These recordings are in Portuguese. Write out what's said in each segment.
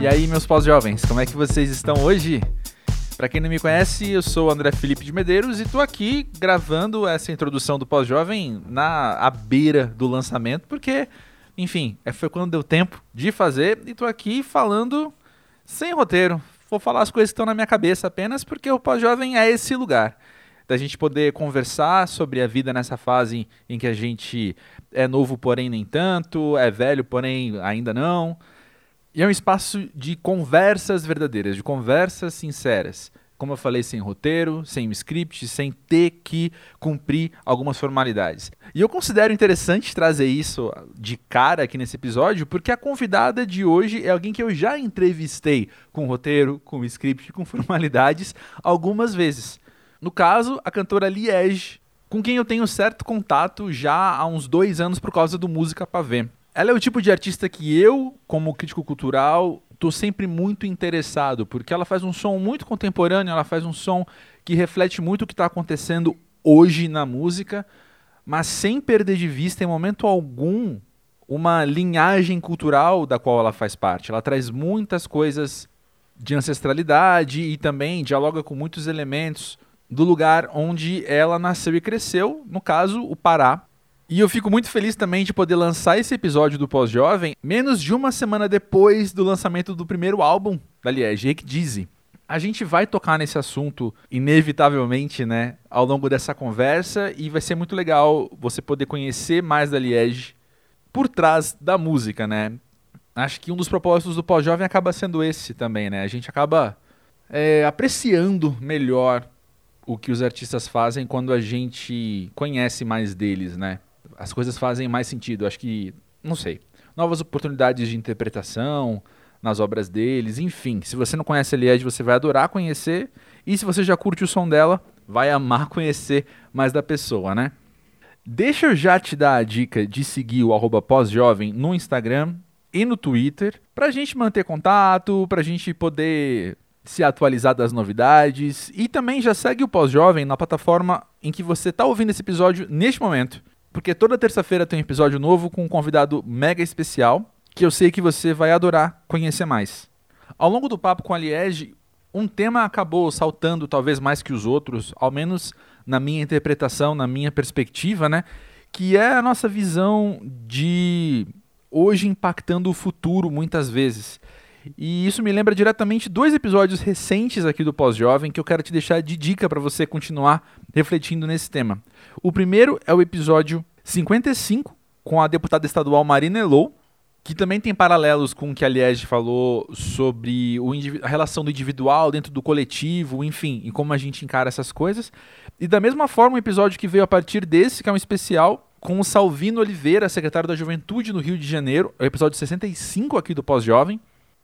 E aí, meus pós-jovens, como é que vocês estão hoje? Para quem não me conhece, eu sou o André Felipe de Medeiros e tô aqui gravando essa introdução do pós-jovem na à beira do lançamento, porque, enfim, é, foi quando deu tempo de fazer e tô aqui falando sem roteiro. Vou falar as coisas que estão na minha cabeça apenas porque o pós-jovem é esse lugar da gente poder conversar sobre a vida nessa fase em que a gente é novo, porém nem tanto, é velho, porém ainda não. E é um espaço de conversas verdadeiras, de conversas sinceras. Como eu falei, sem roteiro, sem script, sem ter que cumprir algumas formalidades. E eu considero interessante trazer isso de cara aqui nesse episódio, porque a convidada de hoje é alguém que eu já entrevistei com roteiro, com script, com formalidades algumas vezes. No caso, a cantora Liege, com quem eu tenho certo contato já há uns dois anos por causa do Música Pavê. Ela é o tipo de artista que eu, como crítico cultural, tô sempre muito interessado, porque ela faz um som muito contemporâneo, ela faz um som que reflete muito o que está acontecendo hoje na música, mas sem perder de vista em momento algum uma linhagem cultural da qual ela faz parte. Ela traz muitas coisas de ancestralidade e também dialoga com muitos elementos do lugar onde ela nasceu e cresceu, no caso, o Pará. E eu fico muito feliz também de poder lançar esse episódio do Pós-Jovem menos de uma semana depois do lançamento do primeiro álbum da Liege, que Dizzy. A gente vai tocar nesse assunto, inevitavelmente, né, ao longo dessa conversa, e vai ser muito legal você poder conhecer mais da Liege por trás da música, né? Acho que um dos propósitos do Pós-Jovem acaba sendo esse também, né? A gente acaba é, apreciando melhor o que os artistas fazem quando a gente conhece mais deles, né? As coisas fazem mais sentido. Acho que, não sei, novas oportunidades de interpretação nas obras deles, enfim. Se você não conhece a Liege, você vai adorar conhecer. E se você já curte o som dela, vai amar conhecer mais da pessoa, né? Deixa eu já te dar a dica de seguir o pós-jovem no Instagram e no Twitter, pra gente manter contato, pra gente poder se atualizar das novidades e também já segue o Pós-Jovem na plataforma em que você está ouvindo esse episódio neste momento, porque toda terça-feira tem um episódio novo com um convidado mega especial que eu sei que você vai adorar conhecer mais. Ao longo do papo com a Liege, um tema acabou saltando talvez mais que os outros, ao menos na minha interpretação, na minha perspectiva, né? Que é a nossa visão de hoje impactando o futuro muitas vezes. E isso me lembra diretamente dois episódios recentes aqui do Pós-Jovem que eu quero te deixar de dica para você continuar refletindo nesse tema. O primeiro é o episódio 55 com a deputada estadual Marina Elou, que também tem paralelos com o que a Liege falou sobre a relação do individual dentro do coletivo, enfim, e como a gente encara essas coisas. E da mesma forma, um episódio que veio a partir desse, que é um especial, com o Salvino Oliveira, secretário da Juventude no Rio de Janeiro, é o episódio 65 aqui do Pós-Jovem.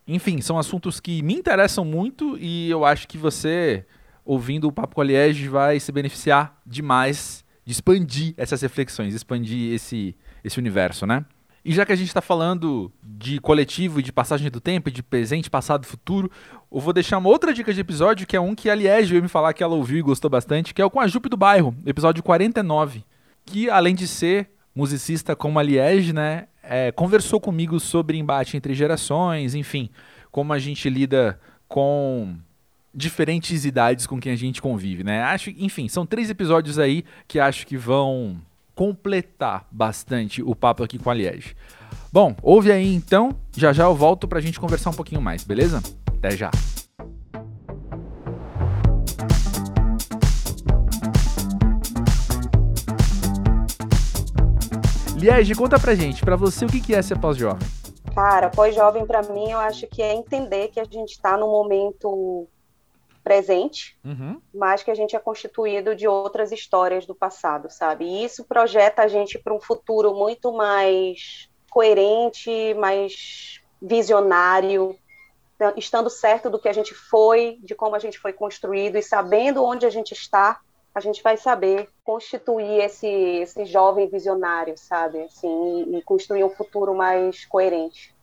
Enfim, são assuntos que me interessam muito e eu acho que você, ouvindo o Papo com a Liege, vai se beneficiar demais de expandir essas reflexões, expandir esse, esse universo, né? E já que a gente está falando de coletivo e de passagem do tempo, de presente, passado futuro, eu vou deixar uma outra dica de episódio, que é um que a Liege veio me falar que ela ouviu e gostou bastante, que é o com a Jupe do Bairro, episódio 49. Que além de ser musicista como a Liege, né, é, conversou comigo sobre embate entre gerações, enfim, como a gente lida com diferentes idades com quem a gente convive, né? Acho, enfim, são três episódios aí que acho que vão completar bastante o papo aqui com a Liege. Bom, ouve aí então, já já eu volto pra gente conversar um pouquinho mais, beleza? Até já. Liege, conta pra gente, pra você, o que é ser pós-jovem? Cara, pós-jovem para mim, eu acho que é entender que a gente está no momento presente, uhum. mas que a gente é constituído de outras histórias do passado, sabe? E isso projeta a gente para um futuro muito mais coerente, mais visionário, estando certo do que a gente foi, de como a gente foi construído e sabendo onde a gente está a gente vai saber constituir esse, esse jovem visionário, sabe? Assim, e, e construir um futuro mais coerente.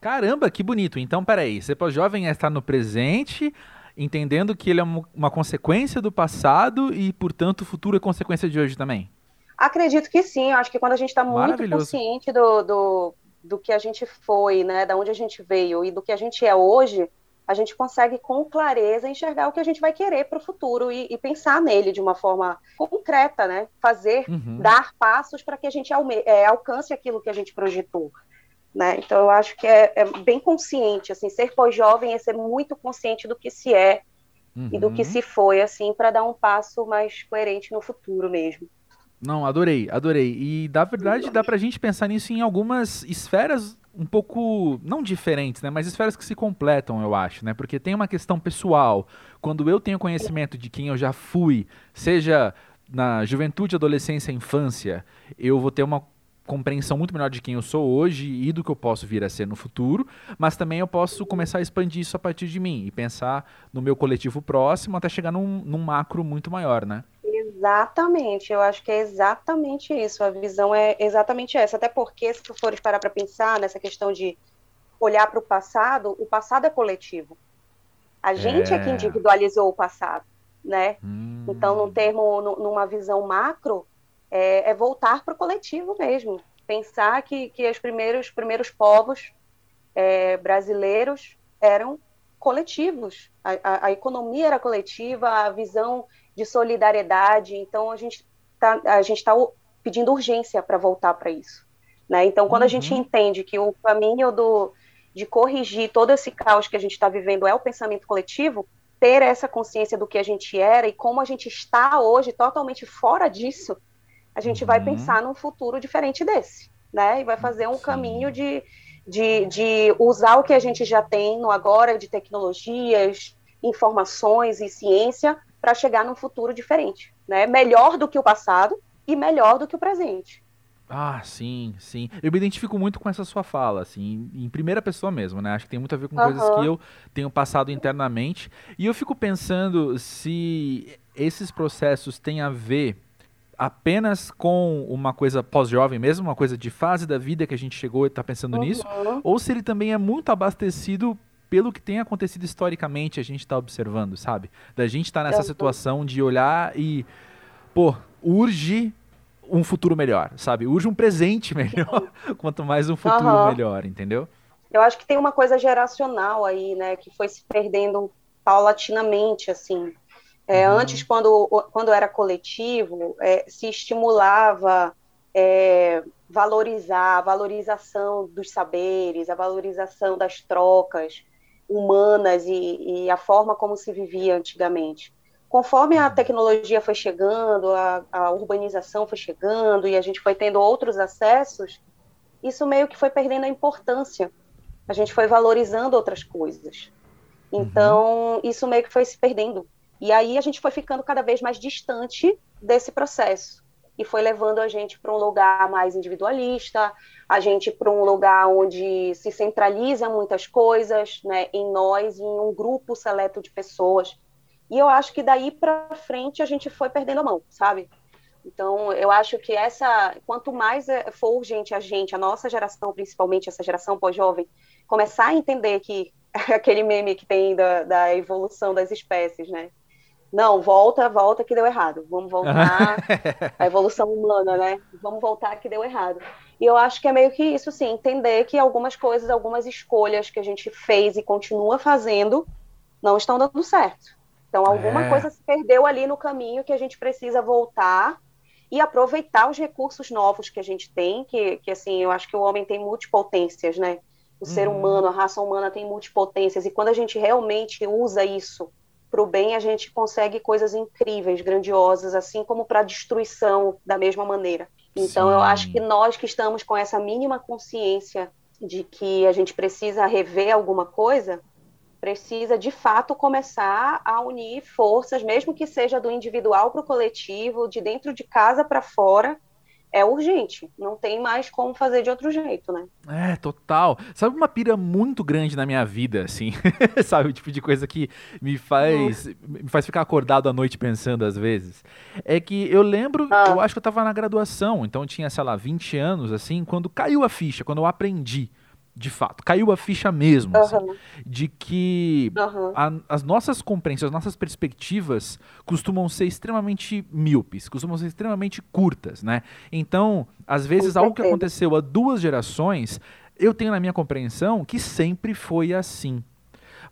Caramba, que bonito. Então, peraí, ser pós-jovem é estar no presente, entendendo que ele é uma consequência do passado e, portanto, o futuro é consequência de hoje também? Acredito que sim. Eu acho que quando a gente está muito consciente do, do, do que a gente foi, né, da onde a gente veio e do que a gente é hoje, a gente consegue com clareza enxergar o que a gente vai querer para o futuro e, e, pensar nele de uma forma concreta, né? Fazer, uhum. dar passos para que a gente é, alcance aquilo que a gente projetou. Né? Então, eu acho que é, é bem consciente, assim, ser pós-jovem é ser muito consciente do que se é uhum. e do que uhum. se foi, assim, para dar um passo mais coerente no futuro mesmo. Não, adorei, adorei. E da verdade dá pra gente pensar nisso em algumas esferas um pouco, não diferentes, né, mas esferas que se completam, eu acho, né? Porque tem uma questão pessoal. Quando eu tenho conhecimento de quem eu já fui, seja na juventude, adolescência, infância, eu vou ter uma compreensão muito melhor de quem eu sou hoje e do que eu posso vir a ser no futuro, mas também eu posso começar a expandir isso a partir de mim e pensar no meu coletivo próximo até chegar num, num macro muito maior, né? Exatamente, eu acho que é exatamente isso. A visão é exatamente essa. Até porque, se tu fores parar para pensar nessa questão de olhar para o passado, o passado é coletivo. A gente é, é que individualizou o passado, né? Hum. Então, num termo, numa visão macro, é, é voltar para o coletivo mesmo. Pensar que, que os primeiros, primeiros povos é, brasileiros eram coletivos. A, a, a, economia era coletiva, a visão de solidariedade. Então, a gente está tá pedindo urgência para voltar para isso. Né? Então, quando uhum. a gente uhum. entende que o caminho do, de corrigir todo esse caos que a gente está vivendo é o pensamento coletivo, ter essa consciência do que a gente era e como a gente está hoje, totalmente fora disso, a gente uhum. vai pensar num futuro diferente desse, né? E vai fazer um Sim. caminho de, de, de usar o que a gente já tem no agora, de tecnologias, informações e ciência, para chegar num futuro diferente, né? Melhor do que o passado e melhor do que o presente. Ah, sim, sim. Eu me identifico muito com essa sua fala, assim, em primeira pessoa mesmo, né? Acho que tem muito a ver com uhum. coisas que eu tenho passado internamente. E eu fico pensando se esses processos têm a ver apenas com uma coisa pós-jovem mesmo, uma coisa de fase da vida que a gente chegou e está pensando uhum. nisso, ou se ele também é muito abastecido pelo que tem acontecido historicamente, a gente está observando, sabe? Da gente estar tá nessa situação de olhar e, pô, urge um futuro melhor, sabe? Urge um presente melhor, quanto mais um futuro uhum. melhor, entendeu? Eu acho que tem uma coisa geracional aí, né, que foi se perdendo paulatinamente, assim. É, uhum. Antes, quando, quando era coletivo, é, se estimulava é, valorizar a valorização dos saberes, a valorização das trocas, humanas e, e, a forma como se vivia antigamente. Conforme a tecnologia foi chegando, a, a, urbanização foi chegando e a gente foi tendo outros acessos, isso meio que foi perdendo a importância. A gente foi valorizando outras coisas. Então, uhum. isso meio que foi se perdendo. E aí a gente foi ficando cada vez mais distante desse processo e foi levando a gente para um lugar mais individualista, a gente para um lugar onde se centraliza muitas coisas, né, em nós, em um grupo seleto de pessoas. E eu acho que daí para frente a gente foi perdendo a mão, sabe? Então, eu acho que essa, quanto mais é, for urgente a gente, a nossa geração, principalmente essa geração pós-jovem, começar a entender que aquele meme que tem da, da evolução das espécies, né? Não, volta, volta que deu errado. Vamos voltar à evolução humana, né? Vamos voltar que deu errado. E eu acho que é meio que isso, sim, entender que algumas coisas, algumas escolhas que a gente fez e continua fazendo não estão dando certo. Então, alguma é. coisa se perdeu ali no caminho que a gente precisa voltar e aproveitar os recursos novos que a gente tem, que, que assim, eu acho que o homem tem multipotências, né? O uhum. ser humano, a raça humana tem multipotências, e quando a gente realmente usa isso para o bem a gente consegue coisas incríveis, grandiosas, assim como para a destruição da mesma maneira. Então Sim. eu acho que nós que estamos com essa mínima consciência de que a gente precisa rever alguma coisa, precisa de fato começar a unir forças, mesmo que seja do individual para o coletivo, de dentro de casa para fora, é urgente. Não tem mais como fazer de outro jeito, né? É, total. Sabe uma pira muito grande na minha vida, assim? Sabe, o tipo de coisa que me faz, uhum. me faz ficar acordado à noite pensando às vezes? É que eu lembro, ah. eu acho que eu tava na graduação, então eu tinha, sei lá, 20 anos, assim, quando caiu a ficha, quando eu aprendi de fato, caiu a ficha mesmo, uhum. assim, de que uhum. a, as nossas compreensões, as nossas perspectivas costumam ser extremamente míopes, costumam ser extremamente curtas, né? Então, às vezes, algo que aconteceu há duas gerações Eu tenho na minha compreensão que sempre foi assim.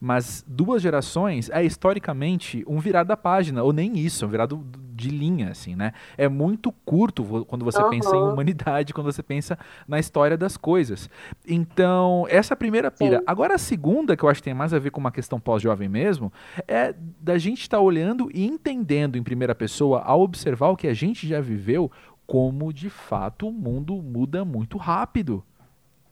Mas duas gerações é historicamente um virado da página, ou nem isso, é um virado de linha, assim, né? É muito curto quando você uhum. pensa em humanidade, quando você pensa na história das coisas. Então, essa é a primeira pira. Sim. Agora, a segunda, que eu acho que tem mais a ver com uma questão pós-jovem mesmo, é da gente estar tá olhando e entendendo em primeira pessoa, ao observar o que a gente já viveu, como de fato o mundo muda muito rápido.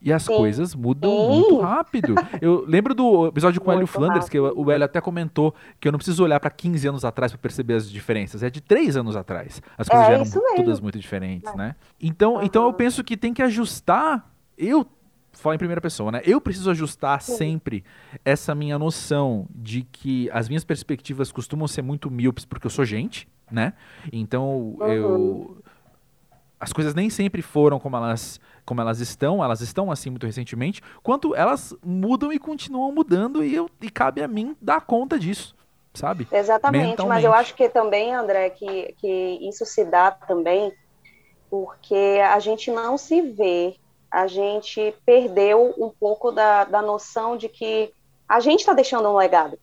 E as Sim. coisas mudam Sim. muito rápido. Eu lembro do episódio com o Hélio Flanders, rápido. que o Hélio até comentou que eu não preciso olhar para 15 anos atrás para perceber as diferenças. É de 3 anos atrás. As coisas é, já eram todas muito diferentes, é. né? Então, uhum. então eu penso que tem que ajustar. Eu falo em primeira pessoa, né? Eu preciso ajustar Sim. sempre essa minha noção de que as minhas perspectivas costumam ser muito míopes porque eu sou gente, né? Então uhum. eu as coisas nem sempre foram como elas como elas estão, elas estão assim muito recentemente, quanto elas mudam e continuam mudando e, eu, e cabe a mim dar conta disso, sabe? Exatamente, mas eu acho que também, André, que, que isso se dá também porque a gente não se vê, a gente perdeu um pouco da, da noção de que a gente está deixando um legado.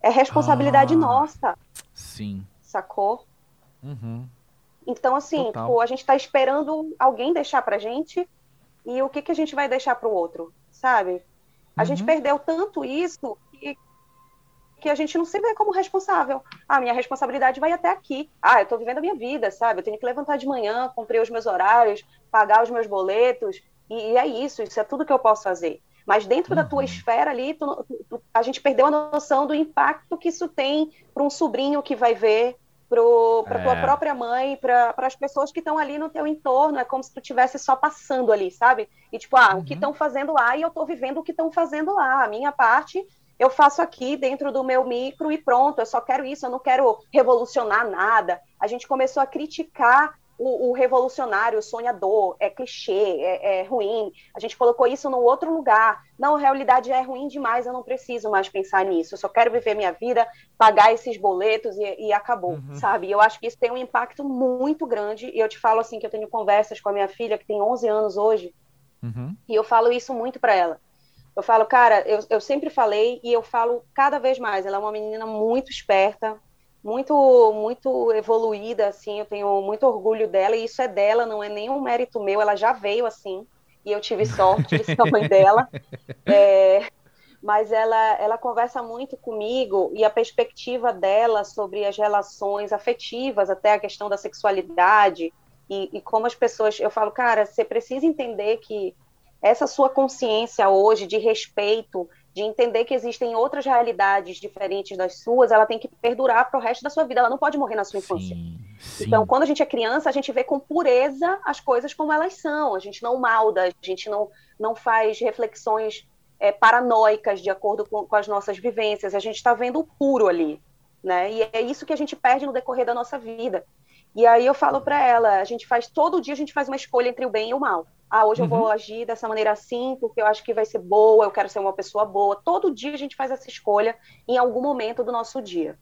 É responsabilidade ah, nossa. Sim. Sacou? Uhum. Então, assim, tipo, a gente está esperando alguém deixar pra gente e o que, que a gente vai deixar pro outro, sabe? A uhum. gente perdeu tanto isso que, que a gente não se vê como responsável. Ah, minha responsabilidade vai até aqui. Ah, eu tô vivendo a minha vida, sabe? Eu tenho que levantar de manhã, cumprir os meus horários, pagar os meus boletos, e, e é isso, isso é tudo que eu posso fazer. Mas dentro uhum. da tua uhum. esfera ali, tu, tu, a gente perdeu a noção do impacto que isso tem para um sobrinho que vai ver, para é. tua própria mãe, para as pessoas que estão ali no teu entorno. É como se tu estivesse só passando ali, sabe? E tipo, ah, uhum. o que estão uhum. fazendo lá e eu estou vivendo o que estão fazendo lá. A minha parte eu faço aqui dentro do meu micro e pronto. Eu só quero isso, eu não quero revolucionar nada. A gente começou a criticar o, o, revolucionário, o sonhador, é clichê, é, é, ruim. A gente colocou isso num outro lugar. Não, a realidade é ruim demais, eu não preciso mais pensar nisso. Eu só quero viver minha vida, pagar esses boletos e, e acabou, uhum. sabe? Eu acho que isso tem um impacto muito grande. E eu te falo assim que eu tenho conversas com a minha filha, que tem 11 anos hoje, uhum. e eu falo isso muito para ela. Eu falo, cara, eu, eu sempre falei e eu falo cada vez mais. Ela é uma menina muito esperta, muito muito evoluída assim eu tenho muito orgulho dela e isso é dela não é nenhum mérito meu ela já veio assim e eu tive sorte de ser a mãe dela. É, mas ela ela conversa muito comigo e a perspectiva dela sobre as relações afetivas até a questão da sexualidade e, e como as pessoas eu falo cara você precisa entender que essa sua consciência hoje de respeito de entender que existem outras realidades diferentes das suas, ela tem que perdurar para o resto da sua vida, ela não pode morrer na sua infância. Sim, sim. Então, quando a gente é criança, a gente vê com pureza as coisas como elas são, a gente não malda, a gente não, não faz reflexões é, paranoicas de acordo com, com as nossas vivências, a gente está vendo o puro ali, né? E é isso que a gente perde no decorrer da nossa vida. E aí eu falo para ela, a gente faz todo dia a gente faz uma escolha entre o bem e o mal. Ah, hoje uhum. eu vou uhum. agir dessa maneira assim, porque eu acho que vai ser boa, eu quero ser uma pessoa boa. Todo dia a gente faz essa escolha em algum momento do nosso dia.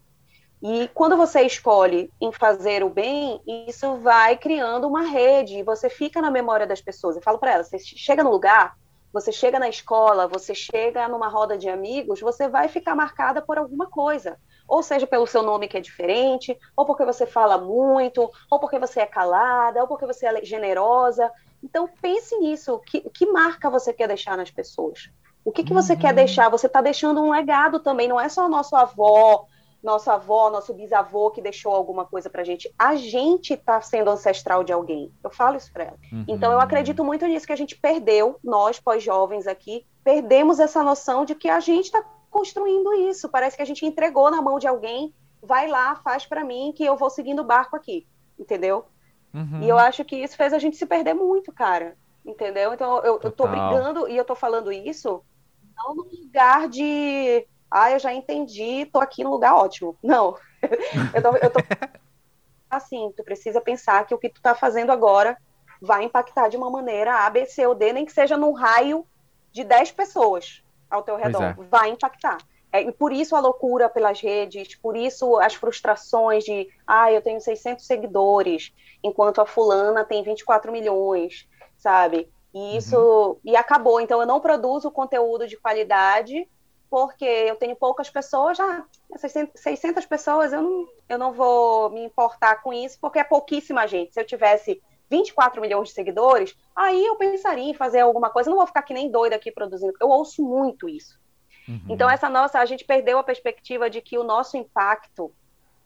E quando você escolhe em fazer o bem, isso vai criando uma rede, e você fica na memória das pessoas. Eu falo para elas, você chega no lugar, você chega na escola, você chega numa roda de amigos, você vai ficar marcada por alguma coisa ou seja pelo seu nome que é diferente, ou porque você fala muito, ou porque você é calada, ou porque você é generosa. Então pense nisso, que, que marca você quer deixar nas pessoas? O que, que você uhum. quer deixar? Você está deixando um legado também, não é só nosso avó, nossa avó, nosso bisavô que deixou alguma coisa pra gente. A gente está sendo ancestral de alguém. Eu falo isso para ela. Uhum. Então eu acredito muito nisso que a gente perdeu, nós pós-jovens aqui, perdemos essa noção de que a gente está construindo isso. Parece que a gente entregou na mão de alguém, vai lá, faz para mim que eu vou seguindo o barco aqui, entendeu? Uhum. E eu acho que isso fez a gente se perder muito, cara, entendeu? Então eu, eu tô brigando e eu tô falando isso não no lugar de, ah, eu já entendi, tô aqui no lugar ótimo. Não, eu tô, eu tô assim, tu precisa pensar que o que tu tá fazendo agora vai impactar de uma maneira A, B, C ou D, nem que seja num raio de 10 pessoas, ao teu redor. É. Vai impactar. É, e por isso a loucura pelas redes, por isso as frustrações de, ah, eu tenho 600 seguidores, enquanto a fulana tem 24 milhões, sabe? E isso uhum. e acabou. Então eu não produzo conteúdo de qualidade porque eu tenho poucas pessoas, já 600 pessoas, eu não, eu não vou me importar com isso, porque é pouquíssima gente. Se eu tivesse 24 milhões de seguidores, aí eu pensaria em fazer alguma coisa. Eu não vou ficar que nem doida aqui produzindo. Eu ouço muito isso. Uhum. Então essa nossa, a gente perdeu a perspectiva de que o nosso impacto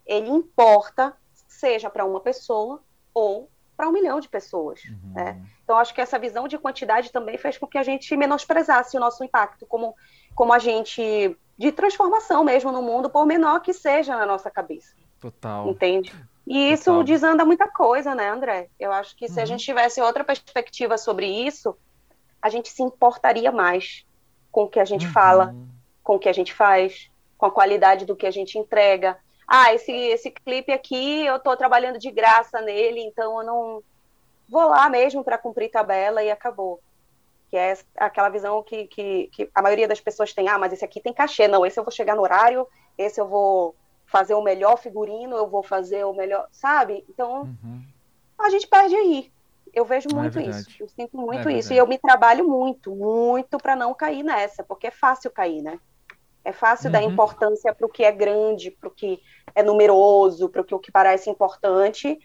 ele importa, seja para uma pessoa ou para um milhão de pessoas. Uhum. Né? Então, acho que essa visão de quantidade também fez com que a gente menosprezasse o nosso impacto como, como agente de transformação mesmo no mundo, por menor que seja na nossa cabeça. Total. Entende? E isso Total. desanda muita coisa, né, André? Eu acho que se uhum. a gente tivesse outra perspectiva sobre isso, a gente se importaria mais com o que a gente uhum. fala, com o que a gente faz, com a qualidade do que a gente entrega, ah, esse, esse clipe aqui eu estou trabalhando de graça nele, então eu não vou lá mesmo para cumprir tabela e acabou. Que é aquela visão que, que, que, a maioria das pessoas tem, ah, mas esse aqui tem cachê, não, esse eu vou chegar no horário, esse eu vou fazer o melhor figurino, eu vou fazer o melhor, sabe? Então, uhum. a gente perde aí. Eu vejo é muito é isso, eu sinto muito é isso, e eu me trabalho muito, muito para não cair nessa, porque é fácil cair, né? É fácil uhum. dar importância para o que é grande, para o que é numeroso, para o que parece importante,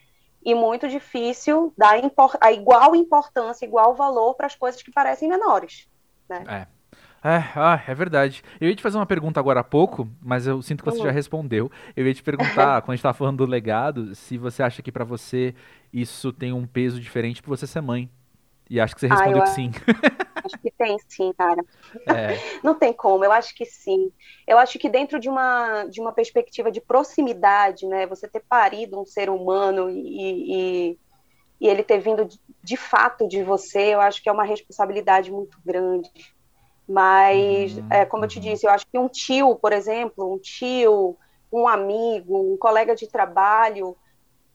e muito difícil dar a igual importância, igual valor para as coisas que parecem menores. Né? É. É, ah, é verdade. Eu ia te fazer uma pergunta agora há pouco, mas eu sinto que você uhum. já respondeu. Eu ia te perguntar, quando a gente estava falando do legado, se você acha que para você isso tem um peso diferente por você ser mãe. E acho que você respondeu ah, que sim. Acho que tem sim, cara. É. Não tem como, eu acho que sim. Eu acho que dentro de uma, de uma perspectiva de proximidade, né? Você ter parido um ser humano e, e, e ele ter vindo de, de, fato de você, eu acho que é uma responsabilidade muito grande. Mas, uhum. é, como eu te uhum. disse, eu acho que um tio, por exemplo, um tio, um amigo, um colega de trabalho,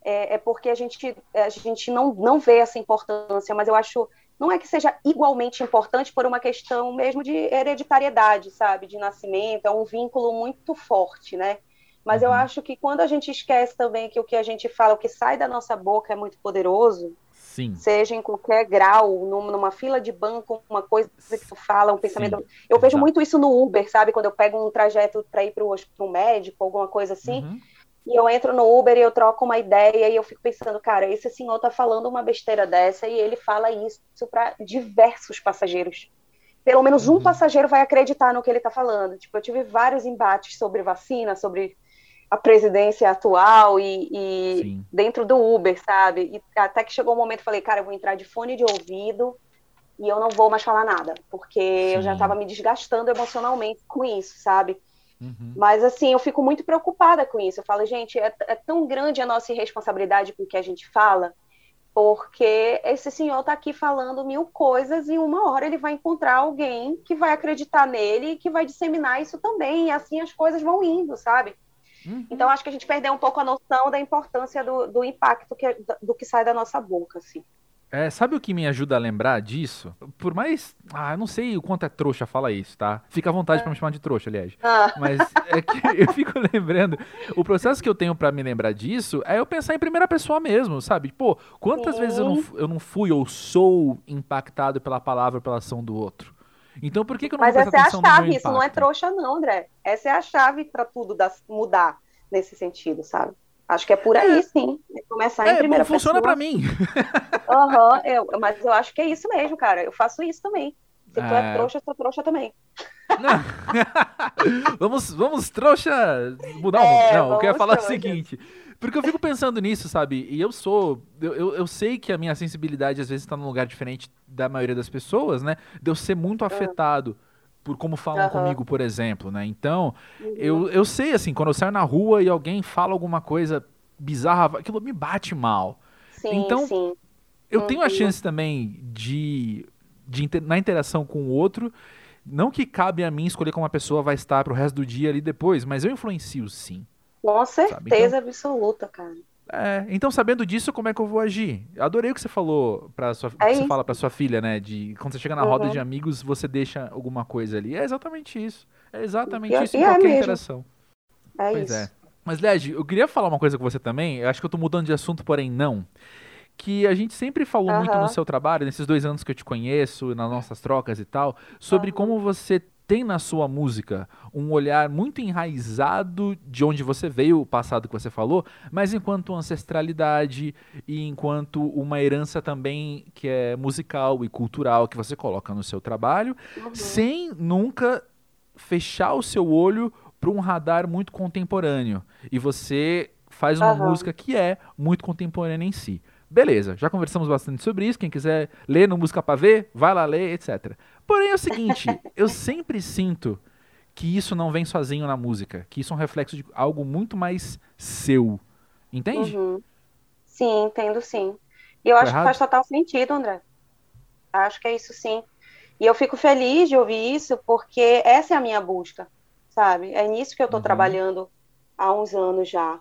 é, é porque a gente, a gente não, não vê essa importância, mas eu acho não é que seja igualmente importante por uma questão mesmo de hereditariedade, sabe, de nascimento, é um vínculo muito forte, né? Mas eu uhum. acho que quando a gente esquece também que o que a gente fala, o que sai da nossa boca é muito poderoso, Sim. seja em qualquer grau, numa fila de banco, uma coisa que tu fala, um pensamento. Sim. Eu vejo muito isso no Uber, sabe? Quando eu pego um trajeto para ir para o médico, alguma coisa assim. Uhum e eu entro no Uber e eu troco uma ideia e eu fico pensando, cara, esse senhor tá falando uma besteira dessa e ele fala isso para diversos passageiros. Pelo menos um uhum. passageiro vai acreditar no que ele tá falando. Tipo, eu tive vários embates sobre vacina, sobre a presidência atual e, e dentro do Uber, sabe? E até que chegou o um momento, falei, cara, eu vou entrar de fone de ouvido e eu não vou mais falar nada, porque Sim. eu já estava me desgastando emocionalmente com isso, sabe? Uhum. Mas, assim, eu fico muito preocupada com isso. Eu falo, gente, é, é tão grande a nossa irresponsabilidade com o que a gente fala, porque esse senhor está aqui falando mil coisas e uma hora ele vai encontrar alguém que vai acreditar nele e que vai disseminar isso também. E assim as coisas vão indo, sabe? Uhum. Então, acho que a gente perdeu um pouco a noção da importância do, do impacto que, do que sai da nossa boca, assim. É, sabe o que me ajuda a lembrar disso? Por mais. Ah, eu não sei o quanto é trouxa fala isso, tá? Fica à vontade é. para me chamar de trouxa, aliás. Ah. Mas é que eu fico lembrando. O processo que eu tenho para me lembrar disso é eu pensar em primeira pessoa mesmo, sabe? Pô, quantas vezes eu não, eu não fui ou sou impactado pela palavra ou pela ação do outro? Então por que, que eu não Mas essa é a chave, isso não é trouxa, não, André. Essa é a chave para tudo mudar nesse sentido, sabe? Acho que é por aí, é. sim. Começar em é, primeira funciona pessoa. Funciona para mim. Aham, uhum, mas eu acho que é isso mesmo, cara. Eu faço isso também. Se tu é, é trouxa, eu sou trouxa também. vamos, vamos, trouxa, mudar o é, Não, eu quero falar trouxa. o seguinte. Porque eu fico pensando nisso, sabe? E eu sou. Eu, eu, eu sei que a minha sensibilidade às vezes está num lugar diferente da maioria das pessoas, né? De eu ser muito afetado por como falam uhum. comigo, por exemplo, né? Então, uhum. eu, eu sei, assim, quando eu saio na rua e alguém fala alguma coisa bizarra, aquilo me bate mal. Sim, então, sim. eu uhum. tenho a uhum. chance também de, de, na interação com o outro, não que cabe a mim escolher como a pessoa vai estar pro resto do dia ali depois, mas eu influencio sim. Com certeza então, absoluta, cara. É, então sabendo disso, como é que eu vou agir? Adorei o que você falou para sua, é você fala para sua filha, né? De quando você chega na uhum. roda de amigos, você deixa alguma coisa ali. É exatamente isso. É exatamente e, isso em é qualquer é interação. É pois isso. é. Mas Led, eu queria falar uma coisa com você também. Eu acho que eu tô mudando de assunto, porém não. que a gente sempre falou uhum. muito no seu trabalho, nesses dois anos que eu te conheço, nas nossas trocas e tal, sobre uhum. como você tem na sua música um olhar muito enraizado de onde você veio, o passado que você falou, mas enquanto ancestralidade e enquanto uma herança também que é musical e cultural que você coloca no seu trabalho, uhum. sem nunca fechar o seu olho para um radar muito contemporâneo. E você faz uma uhum. música que é muito contemporânea em si. Beleza, já conversamos bastante sobre isso. Quem quiser ler no Música Pra Ver, vai lá ler, etc. Porém, é o seguinte, eu sempre sinto que isso não vem sozinho na música, que isso é um reflexo de algo muito mais seu. Entende? Uhum. Sim, entendo sim. E eu Foi acho errado? que faz total sentido, André. Acho que é isso sim. E eu fico feliz de ouvir isso, porque essa é a minha busca, sabe? É nisso que eu estou uhum. trabalhando há uns anos já.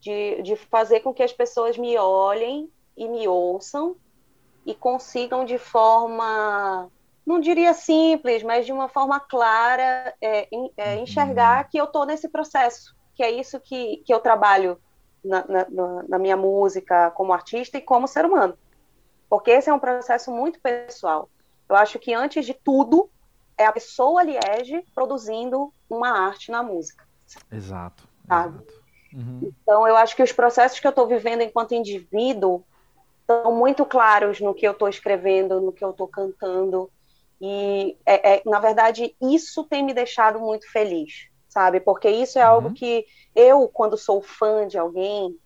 De, de fazer com que as pessoas me olhem e me ouçam e consigam de forma não diria simples, mas de uma forma clara, é, é, enxergar que eu estou nesse processo, que é isso que, que eu trabalho na, na, na, minha música como artista e como ser humano. Porque esse é um processo muito pessoal. Eu acho que, antes de tudo, é a pessoa Liege produzindo uma arte na música. Exato. exato. Uhum. Então, eu acho que os processos que eu estou vivendo enquanto indivíduo estão muito claros no que eu estou escrevendo, no que eu estou cantando, e, é, é, na verdade, isso tem me deixado muito feliz, sabe? Porque isso é uhum. algo que eu, quando sou fã de alguém,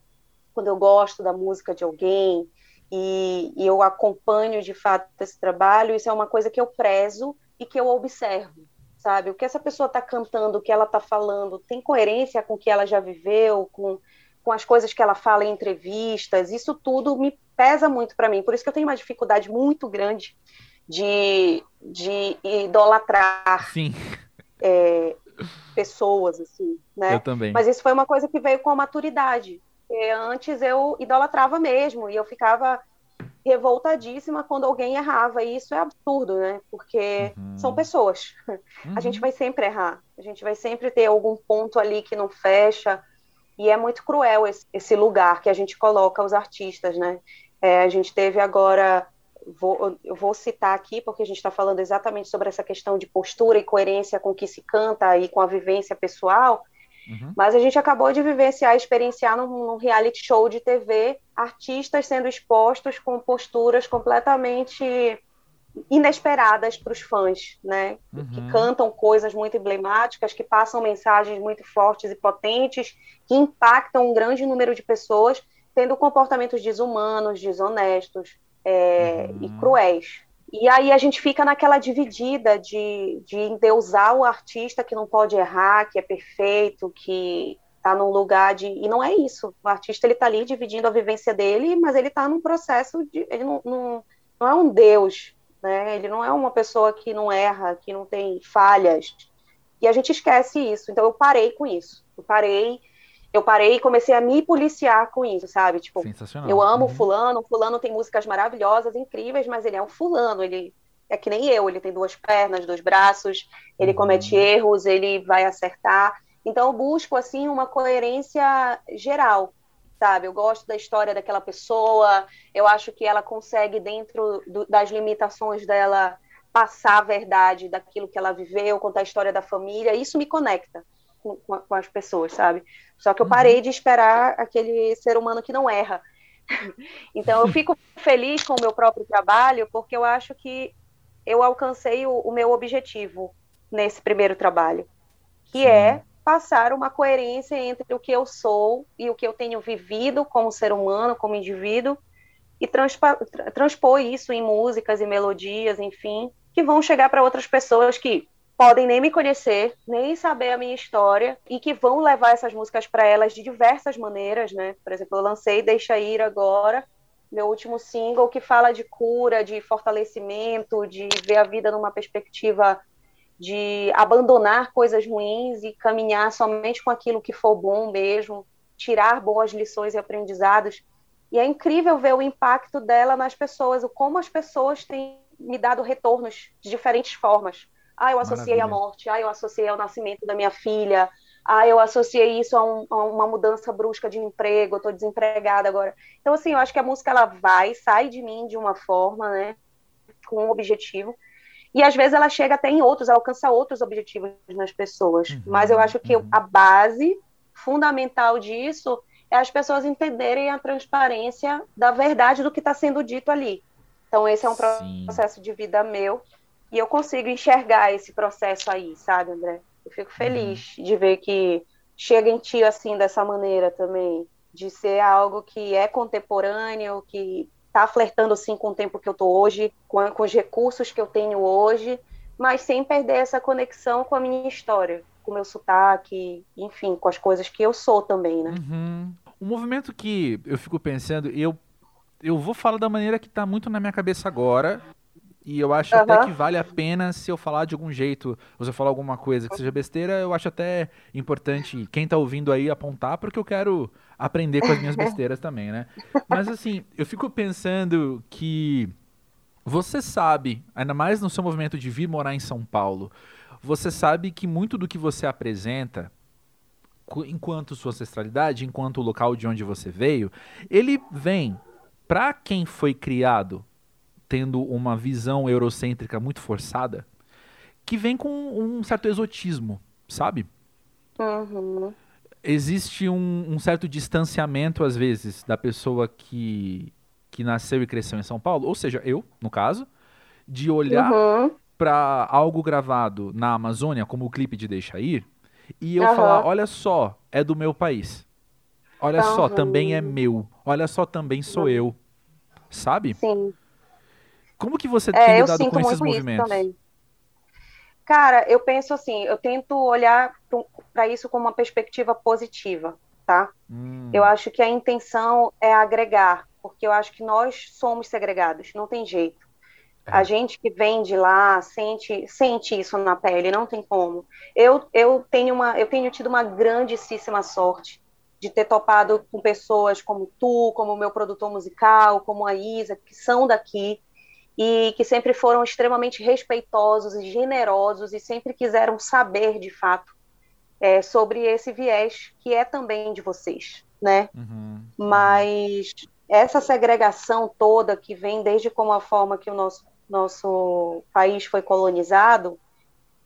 quando eu gosto da música de alguém, e, e eu acompanho de fato esse trabalho, isso é uma coisa que eu prezo e que eu observo, sabe? O que essa pessoa está cantando, o que ela está falando, tem coerência com o que ela já viveu, com, com as coisas que ela fala em entrevistas, isso tudo me pesa muito para mim. Por isso que eu tenho uma dificuldade muito grande de, de idolatrar é, pessoas, assim, né? Eu também. Mas isso foi uma coisa que veio com a maturidade. Antes eu idolatrava mesmo, e eu ficava revoltadíssima quando alguém errava, e isso é absurdo, né? Porque uhum. são pessoas. Uhum. A gente uhum. vai sempre errar, a gente vai sempre ter algum ponto ali que não fecha, e é muito cruel esse, esse lugar que a gente coloca os artistas, né? É, a gente teve agora vou, eu vou citar aqui, porque a gente está falando exatamente sobre essa questão de postura e coerência com o que se canta e com a vivência pessoal, uhum. mas a gente acabou de vivenciar, experienciar num, num, reality show de TV, artistas sendo expostos com posturas completamente inesperadas para os fãs, né? Uhum. Que cantam coisas muito emblemáticas, que passam mensagens muito fortes e potentes, que impactam um grande número de pessoas, tendo comportamentos desumanos, desonestos, é, e cruéis. E aí a gente fica naquela dividida de, de endeusar o artista que não pode errar, que é perfeito, que está num lugar de. E não é isso. O artista ele está ali dividindo a vivência dele, mas ele está num processo de. Ele não, não, não é um Deus, né? Ele não é uma pessoa que não erra, que não tem falhas. E a gente esquece isso. Então eu parei com isso. Eu parei eu parei e comecei a me policiar com isso, sabe? Tipo, eu amo uhum. fulano, fulano tem músicas maravilhosas, incríveis, mas ele é um fulano, ele é que nem eu, ele tem duas pernas, dois braços, ele uhum. comete erros, ele vai acertar. Então eu busco assim uma coerência geral, sabe? Eu gosto da história daquela pessoa, eu acho que ela consegue dentro do, das limitações dela passar a verdade daquilo que ela viveu, contar a história da família, isso me conecta com, com, as pessoas, sabe? Só que eu parei uhum. de esperar aquele ser humano que não erra. então eu fico feliz com o meu próprio trabalho porque eu acho que eu alcancei o, o meu objetivo nesse primeiro trabalho, que Sim. é passar uma coerência entre o que eu sou e o que eu tenho vivido como ser humano, como indivíduo, e transpor isso em músicas e melodias, enfim, que vão chegar para outras pessoas que podem nem me conhecer, nem saber a minha história e que vão levar essas músicas para elas de diversas maneiras, né? Por exemplo, eu lancei Deixa Ir agora, meu último single que fala de cura, de fortalecimento, de ver a vida numa perspectiva de abandonar coisas ruins e caminhar somente com aquilo que for bom mesmo, tirar boas lições e aprendizados. E é incrível ver o impacto dela nas pessoas, o como as pessoas têm me dado retornos de diferentes formas ah, eu associei Maravilha. a morte, ah, eu associei ao nascimento da minha filha, ah, eu associei isso a, um, a uma mudança brusca de emprego, eu estou desempregada agora. Então, assim, eu acho que a música ela vai, sai de mim de uma forma, né, com um objetivo, e às vezes ela chega até em outros, alcança outros objetivos nas pessoas. Uhum, Mas eu acho que uhum. a base fundamental disso é as pessoas entenderem a transparência da verdade do que está sendo dito ali. Então, esse é um Sim. processo de vida meu, e eu consigo enxergar esse processo aí, sabe, André? Eu fico feliz uhum. de ver que chega em ti assim dessa maneira também, de ser algo que é contemporâneo, que está flertando assim com o tempo que eu tô hoje, com, com os recursos que eu tenho hoje, mas sem perder essa conexão com a minha história, com o meu sotaque, enfim, com as coisas que eu sou também, né? Uhum. Um movimento que eu fico pensando, eu eu vou falar da maneira que está muito na minha cabeça agora, e eu acho uhum. até que vale a pena se eu falar de algum jeito, ou se eu falar alguma coisa que seja besteira, eu acho até importante quem tá ouvindo aí apontar, porque eu quero aprender com as minhas besteiras também, né? Mas assim, eu fico pensando que você sabe, ainda mais no seu movimento de vir morar em São Paulo, você sabe que muito do que você apresenta, enquanto sua ancestralidade, enquanto o local de onde você veio, ele vem para quem foi criado tendo uma visão eurocêntrica muito forçada, que vem com um certo exotismo, sabe? Uhum. Existe um, um, certo distanciamento, às vezes, da pessoa que, que nasceu e cresceu em São Paulo, ou seja, eu, no caso, de olhar uhum. para algo gravado na Amazônia, como o clipe de Deixa Ir, e eu uhum. falar: olha só, é do meu país. Olha só, também é meu. Olha só, também sou eu. Sabe? Sim. Como que você é, tem lidado com esses movimentos? Cara, eu penso assim, eu tento olhar para isso com uma perspectiva positiva, tá? Hum. Eu acho que a intenção é agregar, porque eu acho que nós somos segregados, não tem jeito. É. A gente que vem de lá sente, sente isso na pele, não tem como. Eu, eu, tenho uma, eu tenho tido uma grandíssima sorte de ter topado com pessoas como tu, como o meu produtor musical, como a Isa, que são daqui, e que sempre foram extremamente respeitosos e generosos e sempre quiseram saber de fato é, sobre esse viés que é também de vocês, né? Uhum. Mas essa segregação toda que vem desde como a forma que o nosso nosso país foi colonizado,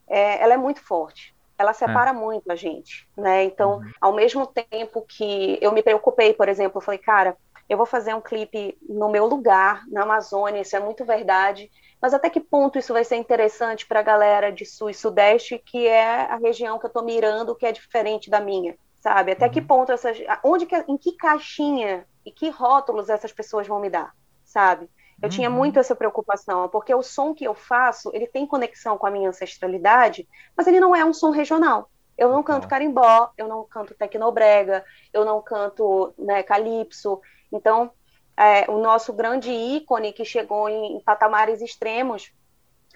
é, ela é muito forte. Ela separa é. muito a gente, né? Então, uhum. ao mesmo tempo que eu me preocupei, por exemplo, eu falei, cara, eu vou fazer um clipe no meu lugar, na Amazônia, isso é muito verdade. Mas até que ponto isso vai ser interessante para a galera de Sul e Sudeste, que é a região que eu estou mirando, que é diferente da minha, sabe? Até que uhum. ponto essas, onde que, em que caixinha e que rótulos essas pessoas vão me dar, sabe? Eu uhum. tinha muito essa preocupação, porque o som que eu faço, ele tem conexão com a minha ancestralidade, mas ele não é um som regional. Eu não canto carimbó, eu não canto tecnobrega, eu não canto né, calypso, então, é, o nosso grande ícone que chegou em, em, patamares extremos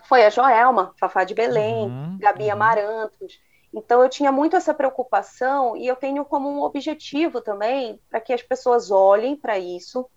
foi a Joelma, Fafá de Belém, uhum, Gabi uhum. Amarantos. Então, eu tinha muito essa preocupação e eu tenho como um objetivo também para que as pessoas olhem para isso,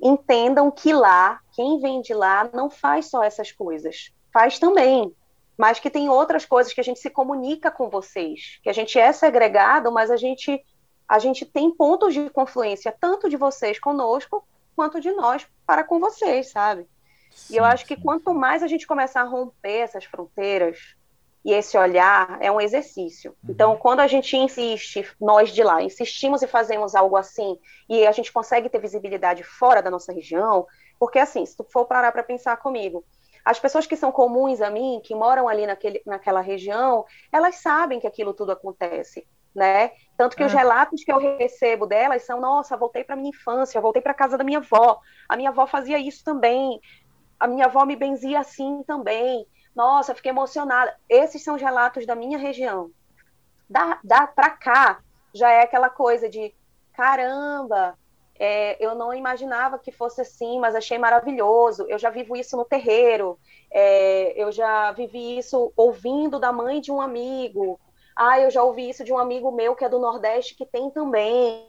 entendam que lá, quem vem de lá, não faz só essas coisas, faz também, mas que tem outras coisas que a gente se comunica com vocês, que a gente é segregado, mas a gente a gente tem pontos de confluência tanto de vocês conosco quanto de nós para com vocês, sabe? Sim, e eu acho que quanto mais a gente começar a romper essas fronteiras e esse olhar é um exercício. Uhum. Então, quando a gente insiste, nós de lá, insistimos e fazemos algo assim, e a gente consegue ter visibilidade fora da nossa região, porque assim, se tu for parar para pensar comigo, as pessoas que são comuns a mim, que moram ali naquele, naquela região, elas sabem que aquilo tudo acontece né? Tanto que é. os relatos que eu recebo delas são: nossa, voltei para minha infância, voltei para casa da minha avó, a minha avó fazia isso também, a minha avó me benzia assim também. Nossa, fiquei emocionada. Esses são os relatos da minha região. Da, da para cá já é aquela coisa de caramba, é, eu não imaginava que fosse assim, mas achei maravilhoso. Eu já vivo isso no terreiro, é, eu já vivi isso ouvindo da mãe de um amigo, ah, eu já ouvi isso de um amigo meu que é do Nordeste que tem também,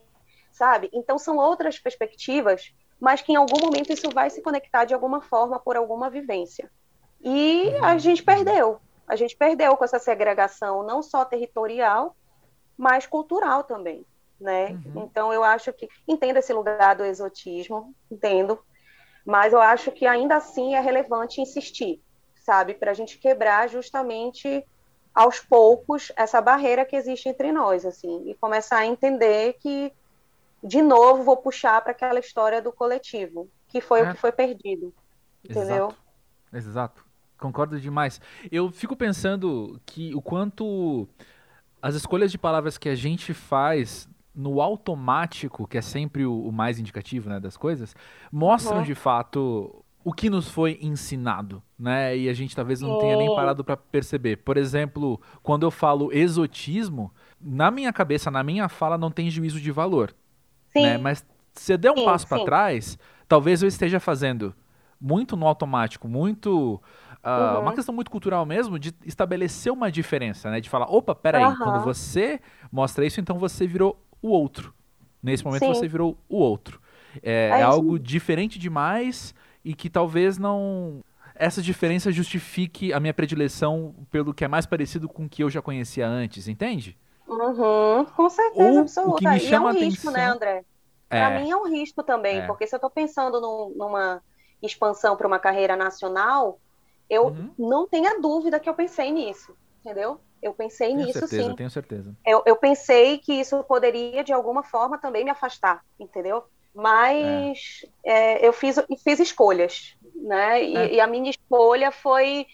sabe? Então são outras perspectivas, mas que em algum momento isso vai se conectar de alguma forma por alguma vivência. E a gente perdeu. A gente perdeu com essa segregação, não só territorial, mais cultural também, né? Uhum. Então eu acho que entendo esse lugar do exotismo, entendo, mas eu acho que ainda assim é relevante insistir, sabe, para a gente quebrar justamente aos poucos essa barreira que existe entre nós, assim, e começar a entender que de novo vou puxar para aquela história do coletivo, que foi é. o que foi perdido, entendeu? Exato. Exato. Concordo demais. Eu fico pensando que o quanto as escolhas de palavras que a gente faz no automático, que é sempre o, o mais indicativo né, das coisas, mostram uhum. de fato o que nos foi ensinado, né? E a gente talvez não tenha nem parado para perceber. Por exemplo, quando eu falo exotismo, na minha cabeça, na minha fala, não tem juízo de valor. Sim. Né? Mas se eu der um sim, passo para trás, talvez eu esteja fazendo muito no automático, muito Uh, uhum. uma questão muito cultural mesmo, de estabelecer uma diferença, né? De falar, opa, peraí, uhum. quando você mostra isso, então você virou o outro. Nesse momento Sim. você virou o outro. É, é, é algo diferente demais e que talvez não. Essa diferença justifique a minha predileção pelo que é mais parecido com o que eu já conhecia antes, entende? Uhum, com certeza Ou, absoluta. O que me chama e é um risco, né, André? É. Pra mim é um risco também, é. porque se eu tô pensando numa expansão para uma carreira nacional, eu uhum. não tenha dúvida que eu pensei nisso, entendeu? Eu pensei tenho nisso certeza, sim. Tenho certeza. Eu, eu pensei que isso poderia, de alguma forma, também me afastar, entendeu? Mas é. É, eu fiz, fiz escolhas, né? E, é. e, a minha escolha foi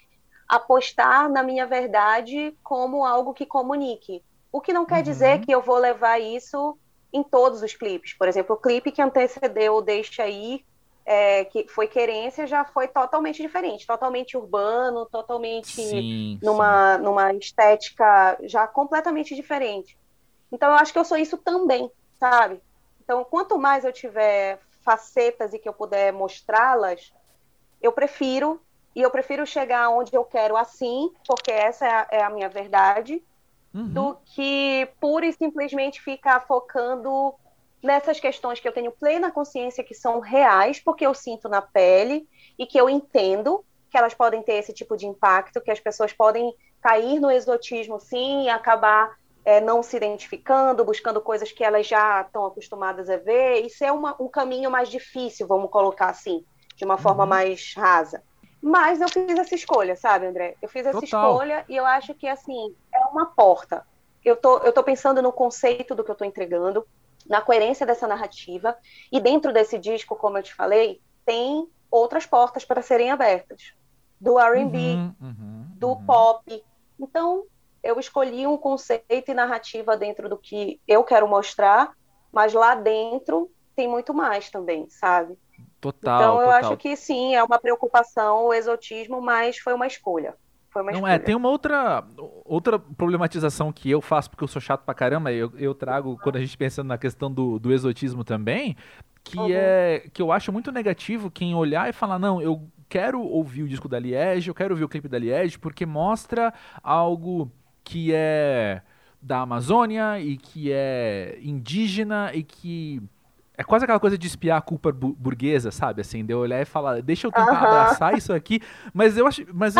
apostar na minha verdade como algo que comunique. O que não quer uhum. dizer que eu vou levar isso em todos os clipes. Por exemplo, o clipe que antecedeu Deixa Ir é, que foi querência já foi totalmente diferente, totalmente urbano, totalmente sim, numa, sim. numa estética já completamente diferente. Então eu acho que eu sou isso também, sabe? Então quanto mais eu tiver facetas e que eu puder mostrá-las, eu prefiro e eu prefiro chegar onde eu quero assim, porque essa é a, é a minha verdade, uhum. do que pura e simplesmente ficar focando nessas questões que eu tenho plena consciência que são reais, porque eu sinto na pele e que eu entendo que elas podem ter esse tipo de impacto, que as pessoas podem cair no exotismo sim e acabar é, não se identificando, buscando coisas que elas já estão acostumadas a ver. Isso é uma, um caminho mais difícil, vamos colocar assim, de uma forma uhum. mais rasa. Mas eu fiz essa escolha, sabe, André? Eu fiz essa Total. escolha e eu acho que, assim, é uma porta. Eu tô, eu tô pensando no conceito do que eu tô entregando, na coerência dessa narrativa. E dentro desse disco, como eu te falei, tem outras portas para serem abertas. Do R&B, uhum, uhum, do uhum. pop. Então, eu escolhi um conceito e narrativa dentro do que eu quero mostrar, mas lá dentro tem muito mais também, sabe? Total. Então, eu total. acho que sim, é uma preocupação o exotismo, mas foi uma escolha. Foi uma Não é, tem uma outra, outra problematização que eu faço, porque eu sou chato pra caramba, eu, eu trago, quando a gente pensa na questão do, do exotismo também, que uhum. é que eu acho muito negativo quem olhar e falar, não, eu quero ouvir o disco da Liege, eu quero ouvir o clipe da Liege, porque mostra algo que é da Amazônia e que é indígena e que é quase aquela coisa de espiar a culpa bu burguesa, sabe? Assim, de eu olhar e falar, deixa eu tentar uhum. abraçar isso aqui, mas eu acho, mas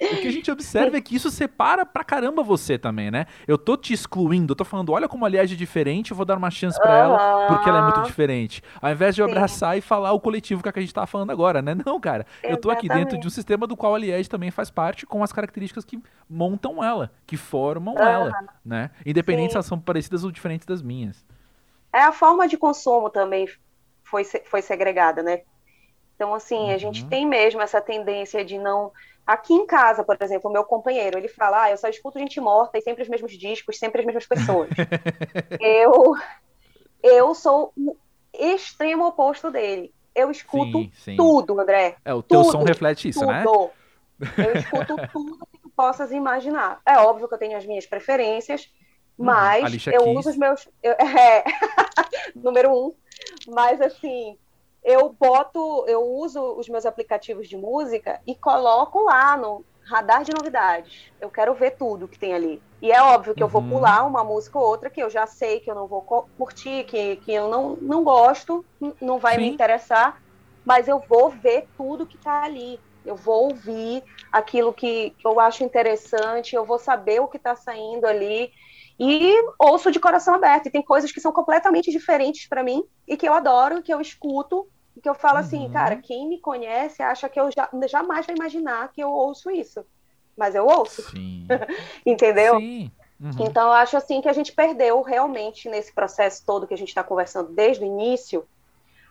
o que a gente observa é que isso separa pra caramba você também, né? Eu tô te excluindo, eu tô falando, olha como a Liege é diferente, eu vou dar uma chance para ela porque ela é muito diferente. Ao invés de eu Sim. abraçar e falar o coletivo que, é que a gente tá falando agora, né? Não, cara. Exatamente. Eu tô aqui dentro de um sistema do qual a Liege também faz parte com as características que montam ela, que formam uhum. ela, né? Independente Sim. se elas são parecidas ou diferentes das minhas. É a forma de consumo também foi, foi segregada, né? Então, assim, uhum. a gente uhum. tem mesmo essa tendência de não Aqui em casa, por exemplo, o meu companheiro, ele fala, ah, eu só escuto gente morta e sempre os mesmos discos, sempre as mesmas pessoas. eu, eu sou o extremo oposto dele. Eu escuto sim, sim. tudo, André. É, o teu tudo, som reflete isso, né? tudo. né? Eu escuto tudo que tu possas imaginar. É óbvio que eu tenho as minhas preferências, uhum. mas eu Kiss. uso os meus... Eu, é, número um. Mas, assim, eu boto, eu uso os meus aplicativos de música e coloco lá no radar de novidades. Eu quero ver tudo que tem ali. E é óbvio que uhum. eu vou uhum. pular uma música ou outra que eu já sei que eu não vou curtir, que, que eu não, não gosto, não vai Sim. me interessar, mas eu vou ver tudo que está ali. Eu vou ouvir aquilo que, que eu acho interessante, eu vou saber o que está saindo ali. E ouço de coração aberto. E tem coisas que são completamente diferentes para mim e que eu adoro, que eu escuto, e que eu falo assim, uhum. assim, cara, quem me conhece acha que eu já, jamais vai imaginar que eu ouço isso. Mas eu ouço. Entendeu? Sim. Uhum. Então, eu acho assim que a gente perdeu realmente nesse processo todo que a gente está conversando desde o início,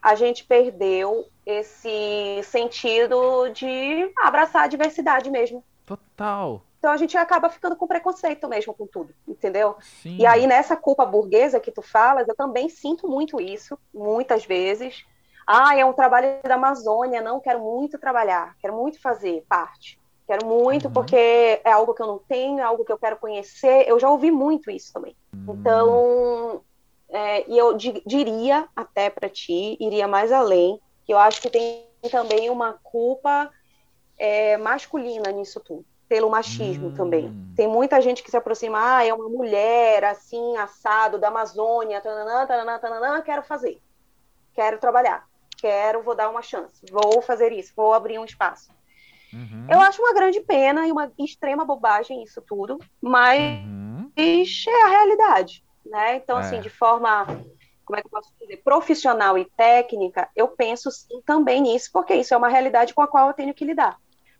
a gente perdeu esse sentido de abraçar a diversidade mesmo. Total. Então a gente acaba ficando com preconceito mesmo com tudo, entendeu? Sim. E aí nessa culpa burguesa que tu falas, eu também sinto muito isso, muitas vezes. Ah, é um trabalho da Amazônia, não quero muito trabalhar, quero muito fazer parte. Quero muito uhum. porque é algo que eu não tenho, é algo que eu quero conhecer. Eu já ouvi muito isso também. Uhum. Então, é, e eu di diria até para ti, iria mais além, que eu acho que tem também uma culpa é, masculina nisso tudo pelo machismo hum. também. Tem muita gente que se aproxima, ah, é uma mulher assim, assado, da Amazônia, tananã, tananã, tananã, quero fazer. Quero trabalhar. Quero, vou dar uma chance. Vou fazer isso, vou abrir um espaço. Uhum. Eu acho uma grande pena e uma extrema bobagem isso tudo, mas uhum. é a realidade, né? Então, assim, é. assim, de forma, como é que eu posso dizer, profissional e técnica, eu penso sim, também nisso, porque isso é uma realidade com a qual eu tenho que lidar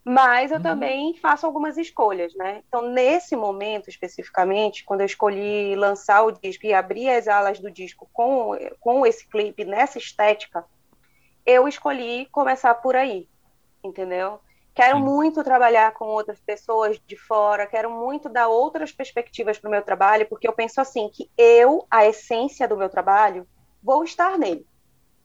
mas eu uhum. também faço algumas escolhas, né? Então, nesse momento especificamente, quando eu escolhi lançar o disco e abrir as alas do disco com, com esse clipe nessa estética, eu escolhi começar por aí, entendeu? Quero Sim. muito trabalhar com outras pessoas de fora, quero muito dar outras perspectivas para o meu trabalho, porque eu penso assim, que eu, a essência do meu trabalho, vou estar nele.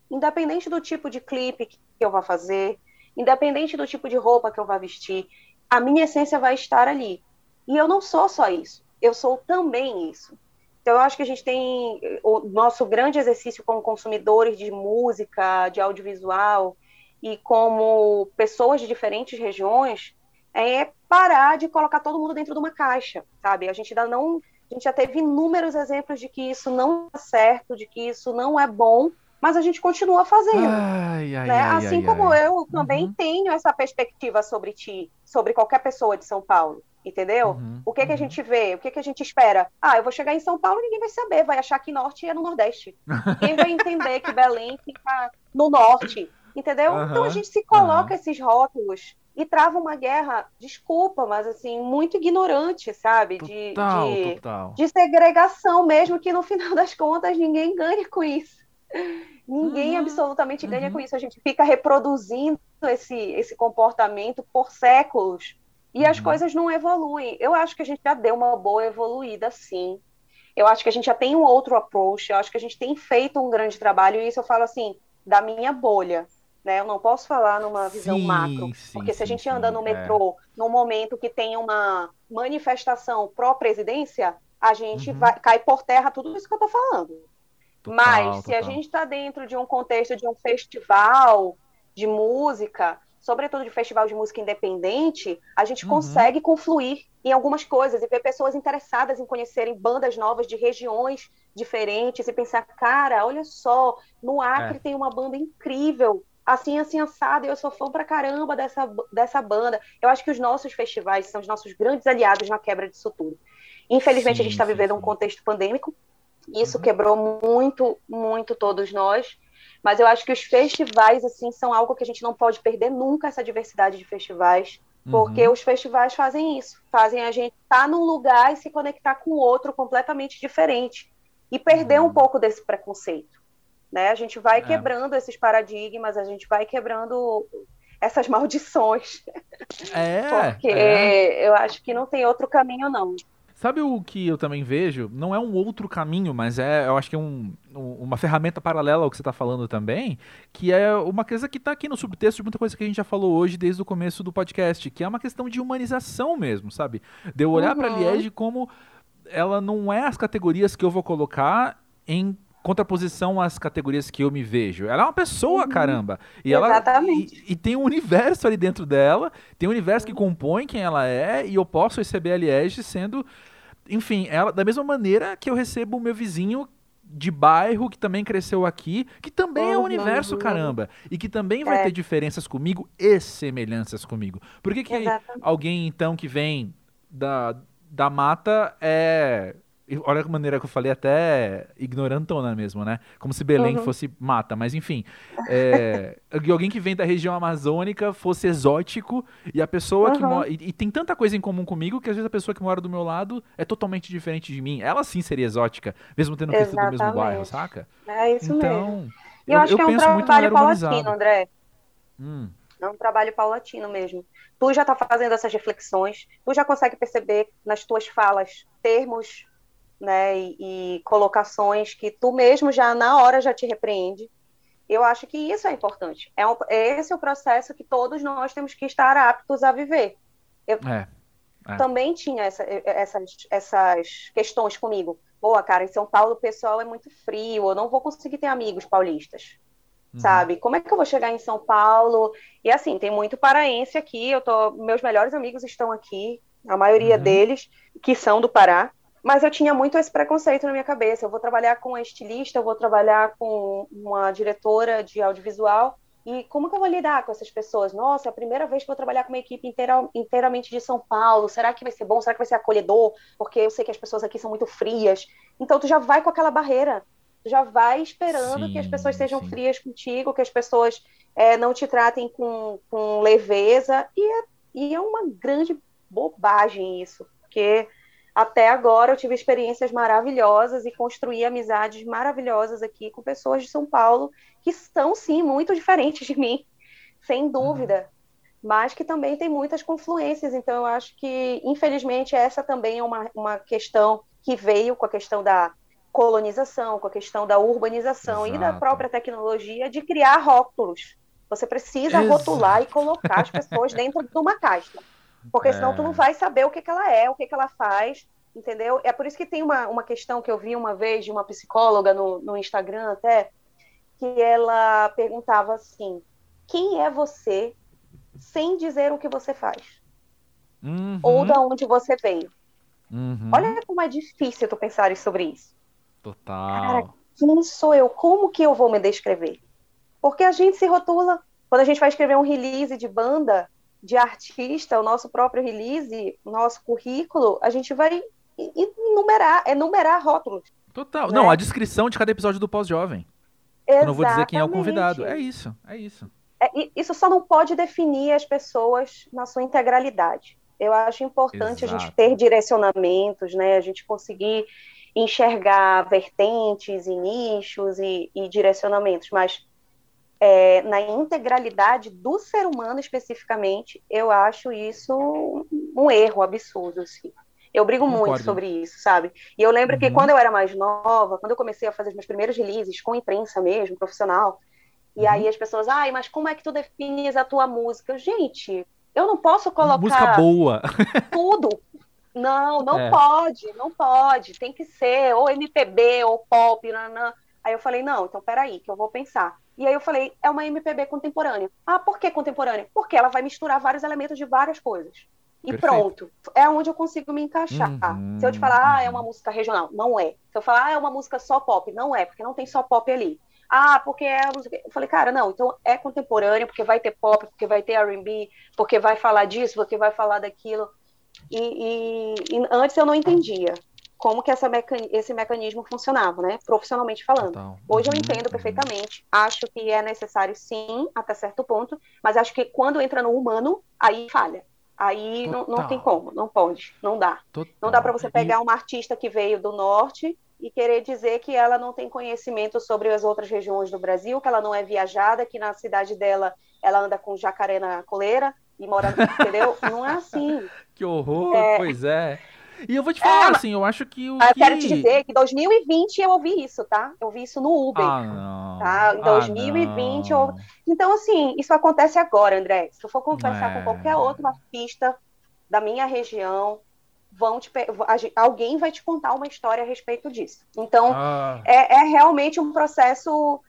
Independente do tipo de clipe que eu vou fazer, independente do tipo de roupa que eu vá vestir, a minha essência vai estar ali. E eu não sou só isso, eu sou também isso. Então, eu acho que a gente tem o nosso grande exercício como consumidores de música, de audiovisual e como pessoas de diferentes regiões é parar de colocar todo mundo dentro de uma caixa, sabe? A gente ainda não, a gente já teve inúmeros exemplos de que isso não é certo, de que isso não é bom, mas a gente continua fazendo. Ai, ai, né? ai, assim como eu também uhum. tenho essa perspectiva sobre ti, sobre qualquer pessoa de São Paulo. Entendeu? Uhum, o que, que a uhum. gente vê? O que, que a gente espera? Ah, eu vou chegar em São Paulo e ninguém vai saber, vai achar que norte é no Nordeste. Ninguém vai entender que Belém fica no norte. Entendeu? Uhum, então a gente se coloca esses rótulos e trava uma guerra, desculpa, mas assim, muito ignorante, sabe? De, total, de, total. de segregação mesmo, que no final das contas ninguém ganha com isso. Ninguém absolutamente ganha com isso. A gente fica reproduzindo esse, esse comportamento por séculos e uhum. as coisas não evoluem. Eu acho que a gente já deu uma boa evoluída, sim. Eu acho que a gente já tem um outro approach. Eu acho que a gente tem feito um grande trabalho. E isso eu falo assim, da minha bolha. Né? Eu não posso falar numa visão sim, macro, sim, porque se a gente sim, anda no é. metrô é. num momento que tem uma manifestação pró-presidência, a gente uhum. vai, cai por terra tudo isso que eu estou falando. Total, Mas se total. a gente está dentro de um contexto de um festival de música, sobretudo de festival de música independente, a gente uhum. consegue confluir em algumas coisas e ver pessoas interessadas em conhecerem bandas novas de regiões diferentes e pensar, cara, olha só, no Acre é. tem uma banda incrível, assim, assim, assada, e eu sou fã pra caramba dessa, dessa banda. Eu acho que os nossos festivais são os nossos grandes aliados na quebra disso tudo. Infelizmente, sim, a gente está vivendo sim. um contexto pandêmico, isso uhum. quebrou muito, muito todos nós. Mas eu acho que os festivais, assim, são algo que a gente não pode perder nunca, essa diversidade de festivais. Porque uhum. os festivais fazem isso. Fazem a gente estar tá num lugar e se conectar com outro completamente diferente. E perder uhum. um pouco desse preconceito. Né? A gente vai é. quebrando esses paradigmas, a gente vai quebrando essas maldições. É, Porque é. eu acho que não tem outro caminho, não. Sabe o que eu também vejo? Não é um outro caminho, mas é, eu acho que é um, uma ferramenta paralela ao que você está falando também, que é uma coisa que está aqui no subtexto de muita coisa que a gente já falou hoje desde o começo do podcast, que é uma questão de humanização mesmo, sabe? De eu olhar uhum. para a Liege como ela não é as categorias que eu vou colocar em contraposição às categorias que eu me vejo. Ela é uma pessoa, uhum. caramba. E Exatamente. Ela, e, e, tem um universo ali dentro dela, tem um universo que compõe quem ela é, e eu posso receber a Liege sendo enfim, ela da mesma maneira que eu recebo o meu vizinho de bairro que também cresceu aqui, que também uhum. é um universo, caramba, e que também vai é. ter diferenças comigo e semelhanças comigo. Por que, que alguém, então, que vem da, da mata é olha a maneira que eu falei, até ignorantona mesmo, né? Como se Belém uhum. fosse mata, mas enfim. É, alguém que vem da região amazônica fosse exótico e a pessoa uhum. que mora. E, e, tem tanta coisa em comum comigo que às vezes a pessoa que mora do meu lado é totalmente diferente de mim. Ela sim seria exótica, mesmo tendo crescido no mesmo bairro, saca? É isso então, mesmo. Eu, eu acho eu que é um trabalho paulatino, André. Hum. É um trabalho paulatino mesmo. Tu já está fazendo essas reflexões, tu já consegue perceber nas tuas falas termos né, e, e, colocações que tu mesmo já na hora já te repreende. Eu acho que isso é importante. É, um, é esse o processo que todos nós temos que estar aptos a viver. Eu é, é. também tinha essa, essas, essas questões comigo. Boa, cara, em São Paulo o pessoal é muito frio, eu não vou conseguir ter amigos paulistas. Uhum. Sabe? Como é que eu vou chegar em São Paulo? E assim, tem muito paraense aqui, eu tô, meus melhores amigos estão aqui, a maioria uhum. deles que são do Pará. Mas eu tinha muito esse preconceito na minha cabeça. Eu vou trabalhar com uma estilista, eu vou trabalhar com uma diretora de audiovisual. E como que eu vou lidar com essas pessoas? Nossa, é a primeira vez que eu vou trabalhar com uma equipe inteira, inteiramente de São Paulo. Será que vai ser bom? Será que vai ser acolhedor? Porque eu sei que as pessoas aqui são muito frias. Então tu já vai com aquela barreira. Tu já vai esperando sim, que as pessoas sejam sim. frias contigo, que as pessoas é, não te tratem com, com leveza. E é, e é uma grande bobagem isso. Porque até agora eu tive experiências maravilhosas e construí amizades maravilhosas aqui com pessoas de São Paulo que são sim muito diferentes de mim, sem dúvida, uhum. mas que também tem muitas confluências. Então eu acho que, infelizmente, essa também é uma, uma questão que veio com a questão da colonização, com a questão da urbanização Exato. e da própria tecnologia de criar rótulos. Você precisa Exato. rotular e colocar as pessoas dentro de uma caixa. Porque é. senão tu não vai saber o que, que ela é, o que, que ela faz, entendeu? É por isso que tem uma, uma questão que eu vi uma vez de uma psicóloga no, no Instagram até, que ela perguntava assim, quem é você sem dizer o que você faz? Uhum. Ou da onde você veio? Uhum. Olha como é difícil tu pensar sobre isso. Total. Cara, quem sou eu? Como que eu vou me descrever? Porque a gente se rotula. Quando a gente vai escrever um release de banda, de artista, o nosso próprio release, o nosso currículo, a gente vai enumerar, enumerar rótulos. Total. Né? Não, a descrição de cada episódio do Pós-Jovem. Eu não vou dizer quem é o convidado. É isso, é isso. É, isso só não pode definir as pessoas na sua integralidade. Eu acho importante Exato. a gente ter direcionamentos, né? A gente conseguir enxergar vertentes e nichos e, e direcionamentos, mas é, na integralidade do ser humano especificamente, eu acho isso um erro absurdo. Assim. Eu brigo Concordo. muito sobre isso, sabe? E eu lembro uhum. que quando eu era mais nova, quando eu comecei a fazer os meus primeiros releases com imprensa mesmo, profissional, e uhum. aí as pessoas, ai, mas como é que tu defines a tua música? Gente, eu não posso colocar. Música boa. tudo. Não, não é. pode, não pode. Tem que ser ou MPB ou pop, nanã. Aí eu falei, não, então peraí, que eu vou pensar. E aí eu falei, é uma MPB contemporânea. Ah, por que contemporânea? Porque ela vai misturar vários elementos de várias coisas. E Perfeito. pronto. É onde eu consigo me encaixar. Uhum, Se eu te falar, ah, é uma uhum. música regional, não é. Se eu falar, ah, é uma música só pop, não é, porque não tem só pop ali. Ah, porque é a música. Eu falei, cara, não, então é contemporânea, porque vai ter pop, porque vai ter RB, porque vai falar disso, porque vai falar daquilo. E, e, e antes eu não entendia como que essa mecan... esse mecanismo funcionava, né? Profissionalmente falando. Total. Hoje eu uhum, entendo uhum. perfeitamente. Acho que é necessário sim, até certo ponto, mas acho que quando entra no humano, aí falha. Aí não, não, tem como, não pode, não dá. Total. Não dá para você pegar uma artista que veio do norte e querer dizer que ela não tem conhecimento sobre as outras regiões do Brasil, que ela não é viajada, que na cidade dela ela anda com jacaré na coleira e mora, entendeu? Não é assim. Que horror, é... pois é. E eu vou te falar, é, assim, eu acho que o. Eu que... quero te dizer que em 2020 eu ouvi isso, tá? Eu ouvi isso no Uber. Ah, não. Tá? Em 2020 ah, eu. Então, assim, isso acontece agora, André. Se eu for conversar é... com qualquer outro artista da minha região, vão te alguém vai te contar uma história a respeito disso. Então, ah. é, é realmente um processo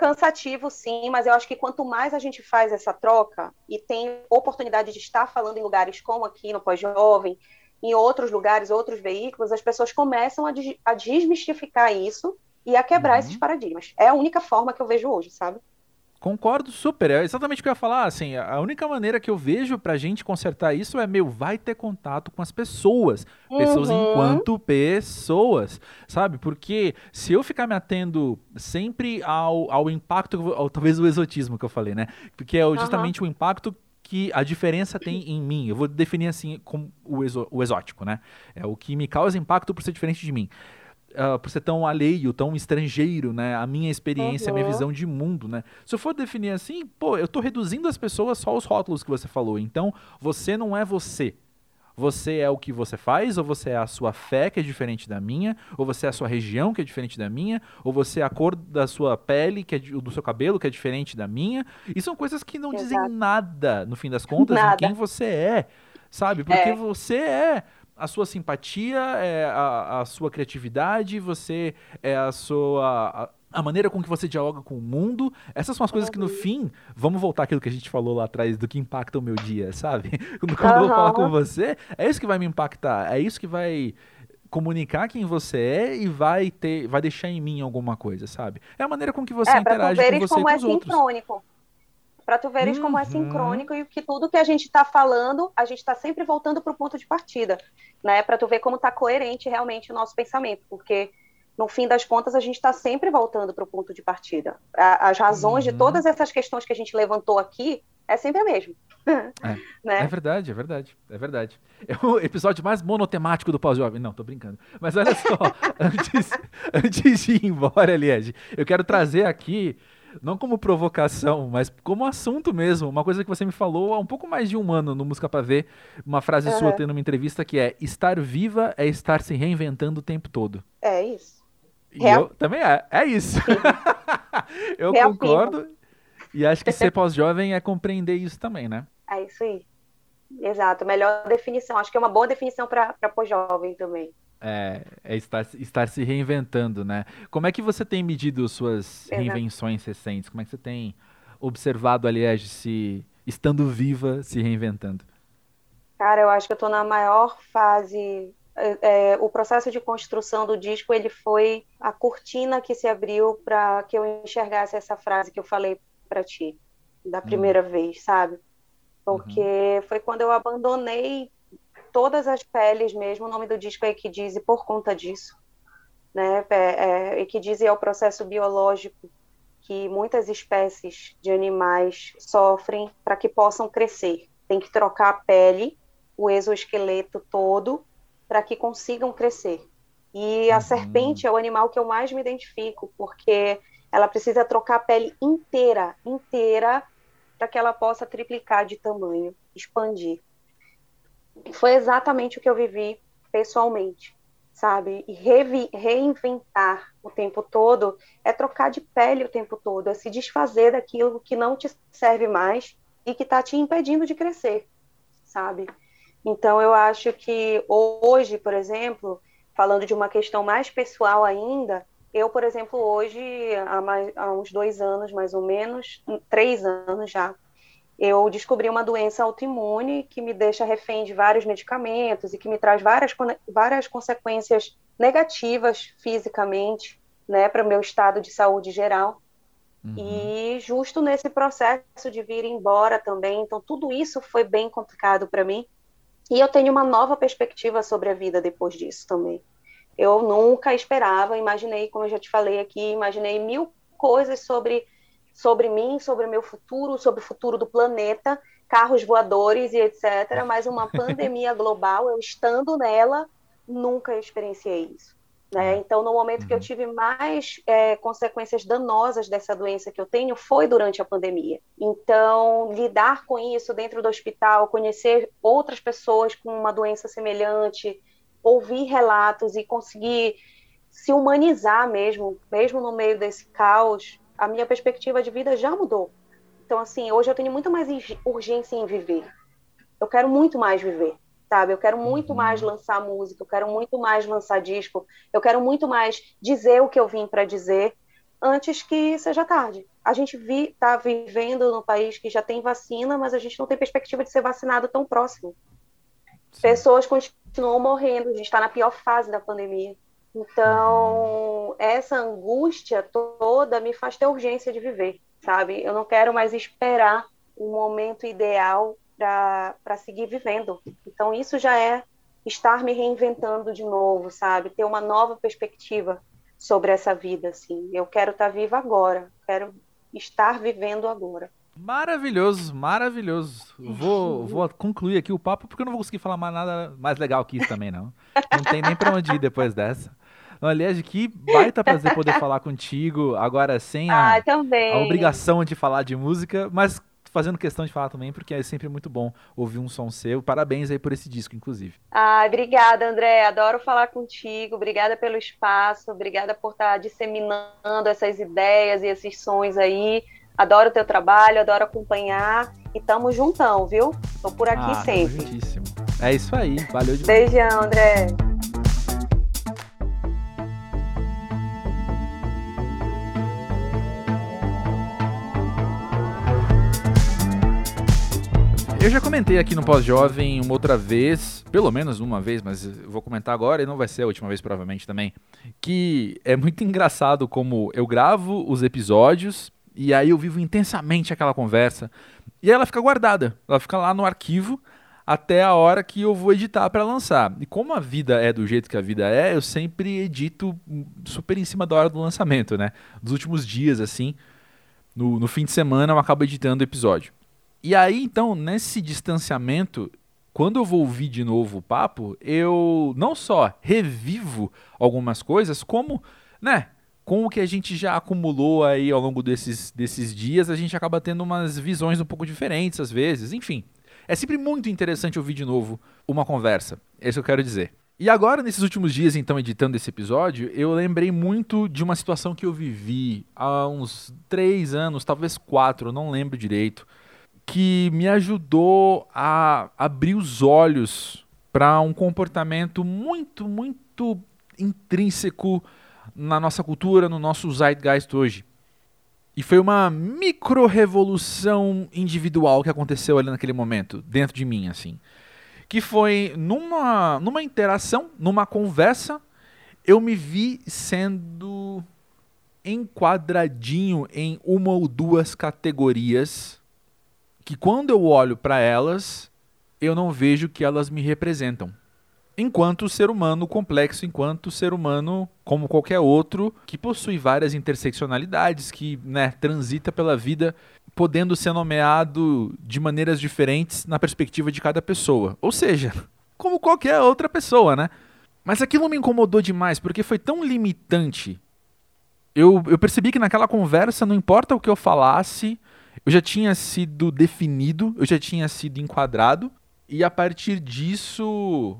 cansativo, sim, mas eu acho que quanto mais a gente faz essa troca e tem oportunidade de estar falando em lugares como aqui no Pós-Jovem, em outros lugares, outros veículos, as pessoas começam a, a desmistificar isso e a quebrar uhum. esses paradigmas. É a única forma que eu vejo hoje, sabe? Concordo super. É exatamente o que eu ia falar. Assim, a única maneira que eu vejo pra gente consertar isso é, meu, vai ter contato com as pessoas. Uhum. Pessoas enquanto pessoas, sabe? Porque se eu ficar me atendo sempre ao, ao impacto, ao, talvez o exotismo que eu falei, né? Porque é justamente uhum. o impacto que a diferença tem em mim. Eu vou definir assim como o, exo, o exótico, né? É o que me causa impacto por ser diferente de mim uh, por ser tão alheio, tão estrangeiro, né? A minha experiência, uhum. a minha visão de mundo, né? Se eu for definir assim, pô, eu tô reduzindo as pessoas só aos rótulos que você falou. Então, você não é você. Você é o que você faz, ou você é a sua fé, que é diferente da minha, ou você é a sua região, que é diferente da minha, ou você é a cor da sua pele, que é do seu cabelo, que é diferente da minha. E são coisas que não Exato. dizem nada, no fim das contas, nada. em quem você é, sabe? Porque é. você é a sua simpatia, é a, a sua criatividade, você é a sua. A, a maneira com que você dialoga com o mundo, essas são as coisas que no fim, vamos voltar àquilo que a gente falou lá atrás do que impacta o meu dia, sabe? Quando, quando uhum. eu vou falar com você, é isso que vai me impactar, é isso que vai comunicar quem você é e vai ter, vai deixar em mim alguma coisa, sabe? É a maneira com que você é, interage com você como e com é os outros. Sincrônico para tu veres uhum. como é uhum. sincrônico e que tudo que a gente está falando, a gente está sempre voltando para o ponto de partida, né? Para tu ver como está coerente realmente o nosso pensamento, porque no fim das contas a gente está sempre voltando para o ponto de partida. as razões uhum. de todas essas questões que a gente levantou aqui é sempre a mesma. É, né? é verdade, é verdade, é verdade. É o episódio mais monotemático do pós-jovem. Não, tô brincando. Mas olha só, antes, antes de ir embora, Liege, eu quero trazer aqui não como provocação, mas como assunto mesmo. Uma coisa que você me falou há um pouco mais de um ano no Música Pra Ver, uma frase uhum. sua tendo uma entrevista que é: estar viva é estar se reinventando o tempo todo. É isso. E Real... eu também é, é isso. eu Real concordo. E acho que ser pós-jovem é compreender isso também, né? É isso aí. Exato, melhor definição. Acho que é uma boa definição para pós-jovem também. É, é estar, estar, se reinventando, né? Como é que você tem medido suas Exato. reinvenções recentes? Como é que você tem observado a Liege se estando viva, se reinventando? Cara, eu acho que eu estou na maior fase. É, é, o processo de construção do disco ele foi a cortina que se abriu para que eu enxergasse essa frase que eu falei para ti da hum. primeira hum. vez, sabe? Porque uhum. foi quando eu abandonei todas as peles mesmo, o nome do disco é Equidise por conta disso, né? É, é, Equidise é o processo biológico que muitas espécies de animais sofrem para que possam crescer. Tem que trocar a pele, o exoesqueleto todo, para que consigam crescer. E a uhum. serpente é o animal que eu mais me identifico, porque ela precisa trocar a pele inteira, inteira, para que ela possa triplicar de tamanho, expandir foi exatamente o que eu vivi pessoalmente, sabe? E reinventar o tempo todo é trocar de pele o tempo todo, é se desfazer daquilo que não te serve mais e que está te impedindo de crescer, sabe? Então eu acho que hoje, por exemplo, falando de uma questão mais pessoal ainda, eu, por exemplo, hoje, há, mais, há uns dois anos mais ou menos, três anos já, eu descobri uma doença autoimune que me deixa refém de vários medicamentos e que me traz várias, várias consequências negativas fisicamente, né, para o meu estado de saúde geral. Uhum. E justo nesse processo de vir embora também, então tudo isso foi bem complicado para mim. E eu tenho uma nova perspectiva sobre a vida depois disso também. Eu nunca esperava, imaginei, como eu já te falei aqui, imaginei mil coisas sobre sobre mim, sobre o meu futuro, sobre o futuro do planeta, carros voadores e etc. Mas uma pandemia global, eu estando nela, nunca experienciei isso. Né? Uhum. Então, no momento que eu uhum. tive mais é, consequências danosas dessa doença que eu tenho, foi durante a pandemia. Então, lidar com isso dentro do hospital, conhecer outras pessoas com uma doença semelhante, ouvir relatos e conseguir se humanizar mesmo, mesmo no meio desse caos, a minha perspectiva de vida já mudou. Então, assim, hoje eu tenho muito mais urgência em viver. Eu quero muito mais viver, sabe? Eu quero muito uhum. mais lançar música, eu quero muito mais lançar disco, eu quero muito mais dizer o que eu vim para dizer antes que seja tarde. A gente está vivendo no país que já tem vacina, mas a gente não tem perspectiva de ser vacinado tão próximo. Sim. Pessoas continuam morrendo, a gente está na pior fase da pandemia. Então, essa angústia toda me faz ter urgência de viver, sabe? Eu não quero mais esperar um momento ideal para seguir vivendo. Então, isso já é estar me reinventando de novo, sabe? Ter uma nova perspectiva sobre essa vida, assim. Eu quero estar tá viva agora, quero estar vivendo agora. Maravilhoso, maravilhoso. Vou, vou concluir aqui o papo porque eu não vou conseguir falar mais nada mais legal que isso também, não. Não tem nem para onde ir depois dessa. Aliás, que baita prazer poder falar contigo, agora sem a, ah, a obrigação de falar de música, mas fazendo questão de falar também, porque é sempre muito bom ouvir um som seu. Parabéns aí por esse disco, inclusive. Ah, obrigada, André. Adoro falar contigo. Obrigada pelo espaço. Obrigada por estar disseminando essas ideias e esses sons aí. Adoro o teu trabalho, adoro acompanhar. E tamo juntão, viu? Tô por aqui ah, sempre. Juntíssimo. É isso aí. Valeu demais. Beijão, André. Eu já comentei aqui no Pós-Jovem uma outra vez, pelo menos uma vez, mas vou comentar agora e não vai ser a última vez provavelmente também, que é muito engraçado como eu gravo os episódios e aí eu vivo intensamente aquela conversa e ela fica guardada, ela fica lá no arquivo até a hora que eu vou editar para lançar. E como a vida é do jeito que a vida é, eu sempre edito super em cima da hora do lançamento, né? Dos últimos dias, assim, no, no fim de semana eu acabo editando o episódio. E aí, então, nesse distanciamento, quando eu vou ouvir de novo o papo, eu não só revivo algumas coisas, como, né, com o que a gente já acumulou aí ao longo desses, desses dias, a gente acaba tendo umas visões um pouco diferentes às vezes. Enfim, é sempre muito interessante ouvir de novo uma conversa. É isso que eu quero dizer. E agora, nesses últimos dias, então, editando esse episódio, eu lembrei muito de uma situação que eu vivi há uns três anos, talvez quatro, não lembro direito que me ajudou a abrir os olhos para um comportamento muito, muito intrínseco na nossa cultura, no nosso zeitgeist hoje. E foi uma micro-revolução individual que aconteceu ali naquele momento, dentro de mim, assim. Que foi numa, numa interação, numa conversa, eu me vi sendo enquadradinho em uma ou duas categorias que quando eu olho para elas, eu não vejo que elas me representam. Enquanto ser humano complexo, enquanto ser humano como qualquer outro, que possui várias interseccionalidades, que né, transita pela vida podendo ser nomeado de maneiras diferentes na perspectiva de cada pessoa. Ou seja, como qualquer outra pessoa, né? Mas aquilo me incomodou demais, porque foi tão limitante. Eu, eu percebi que naquela conversa, não importa o que eu falasse, eu já tinha sido definido, eu já tinha sido enquadrado, e a partir disso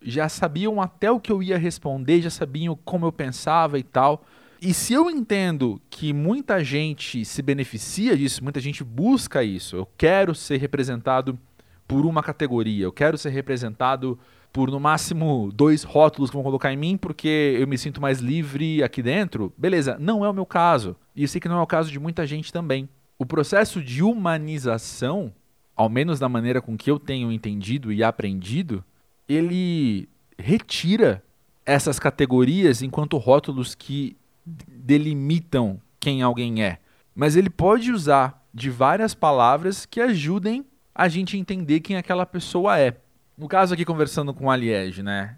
já sabiam até o que eu ia responder, já sabiam como eu pensava e tal. E se eu entendo que muita gente se beneficia disso, muita gente busca isso, eu quero ser representado por uma categoria, eu quero ser representado por no máximo dois rótulos que vão colocar em mim porque eu me sinto mais livre aqui dentro, beleza, não é o meu caso. E eu sei que não é o caso de muita gente também o processo de humanização, ao menos da maneira com que eu tenho entendido e aprendido, ele retira essas categorias enquanto rótulos que delimitam quem alguém é. Mas ele pode usar de várias palavras que ajudem a gente entender quem aquela pessoa é. No caso aqui conversando com a Liege, né?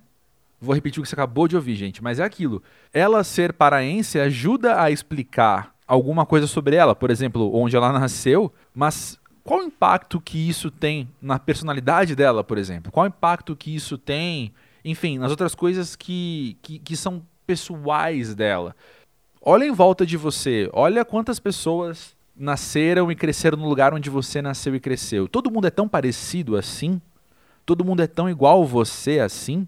Vou repetir o que você acabou de ouvir, gente, mas é aquilo. Ela ser paraense ajuda a explicar alguma coisa sobre ela, por exemplo, onde ela nasceu, mas qual o impacto que isso tem na personalidade dela, por exemplo? Qual o impacto que isso tem, enfim, nas outras coisas que, que, que são pessoais dela? Olha em volta de você, olha quantas pessoas nasceram e cresceram no lugar onde você nasceu e cresceu. Todo mundo é tão parecido assim? Todo mundo é tão igual você assim?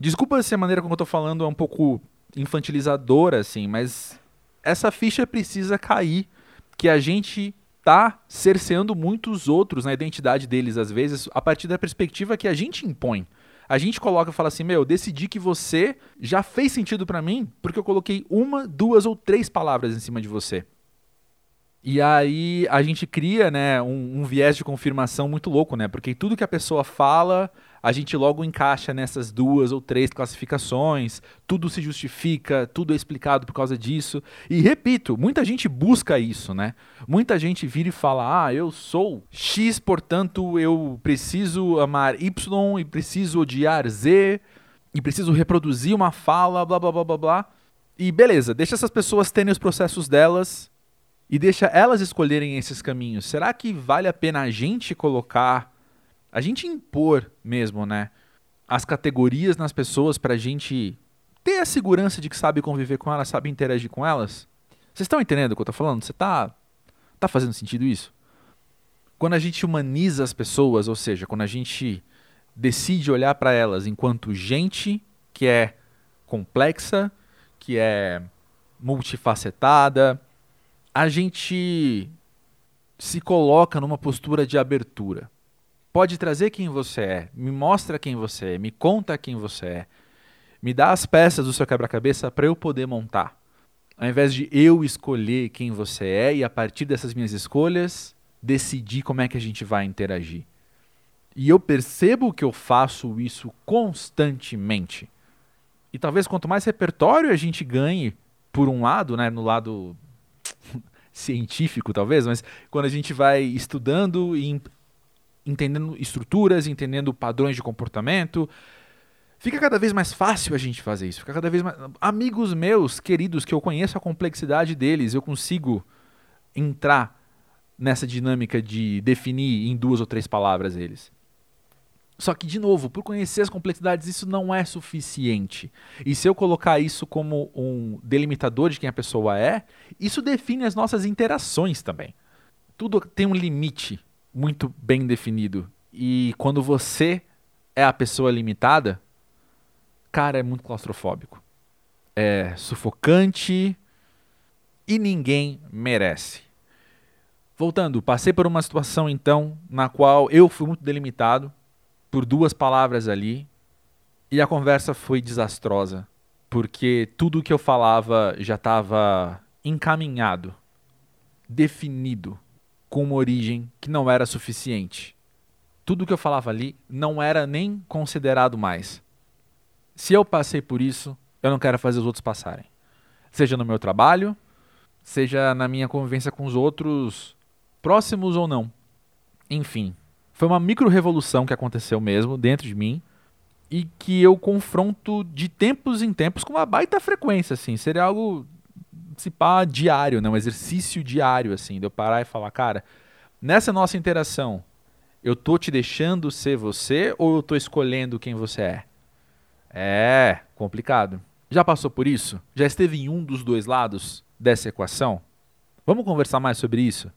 Desculpa se a maneira como eu tô falando é um pouco infantilizadora, assim, mas essa ficha precisa cair, que a gente tá cerceando muitos outros na identidade deles, às vezes, a partir da perspectiva que a gente impõe. A gente coloca e fala assim: meu, decidi que você já fez sentido para mim porque eu coloquei uma, duas ou três palavras em cima de você. E aí a gente cria, né, um, um, viés de confirmação muito louco, né? Porque tudo que a pessoa fala, a gente logo encaixa nessas duas ou três classificações, tudo se justifica, tudo é explicado por causa disso. E repito, muita gente busca isso, né? Muita gente vira e fala: "Ah, eu sou X, portanto eu preciso amar Y e preciso odiar Z e preciso reproduzir uma fala, blá blá blá blá blá". E beleza, deixa essas pessoas terem os processos delas e deixa elas escolherem esses caminhos. Será que vale a pena a gente colocar, a gente impor mesmo, né, as categorias nas pessoas para a gente ter a segurança de que sabe conviver com elas, sabe interagir com elas? Vocês estão entendendo o que eu estou falando? Você tá tá fazendo sentido isso? Quando a gente humaniza as pessoas, ou seja, quando a gente decide olhar para elas enquanto gente que é complexa, que é multifacetada, a gente se coloca numa postura de abertura. Pode trazer quem você é, me mostra quem você é, me conta quem você é, me dá as peças do seu quebra-cabeça para eu poder montar. Ao invés de eu escolher quem você é e a partir dessas minhas escolhas decidir como é que a gente vai interagir. E eu percebo que eu faço isso constantemente. E talvez quanto mais repertório a gente ganhe, por um lado, né, no lado científico, talvez, mas quando a gente vai estudando e entendendo estruturas, entendendo padrões de comportamento, fica cada vez mais fácil a gente fazer isso. Fica cada vez mais. Amigos meus, queridos, que eu conheço a complexidade deles, eu consigo entrar nessa dinâmica de definir em duas ou três palavras eles. Só que, de novo, por conhecer as complexidades, isso não é suficiente. E se eu colocar isso como um delimitador de quem a pessoa é, isso define as nossas interações também. Tudo tem um limite muito bem definido. E quando você é a pessoa limitada, cara, é muito claustrofóbico. É sufocante e ninguém merece. Voltando, passei por uma situação então na qual eu fui muito delimitado por duas palavras ali e a conversa foi desastrosa, porque tudo que eu falava já estava encaminhado, definido, com uma origem que não era suficiente. Tudo que eu falava ali não era nem considerado mais. Se eu passei por isso, eu não quero fazer os outros passarem. Seja no meu trabalho, seja na minha convivência com os outros, próximos ou não. Enfim, foi uma micro-revolução que aconteceu mesmo dentro de mim e que eu confronto de tempos em tempos com uma baita frequência, assim. Seria algo, pá, diário, né? Um exercício diário, assim, de eu parar e falar, cara, nessa nossa interação, eu tô te deixando ser você ou eu tô escolhendo quem você é? É, complicado. Já passou por isso? Já esteve em um dos dois lados dessa equação? Vamos conversar mais sobre isso?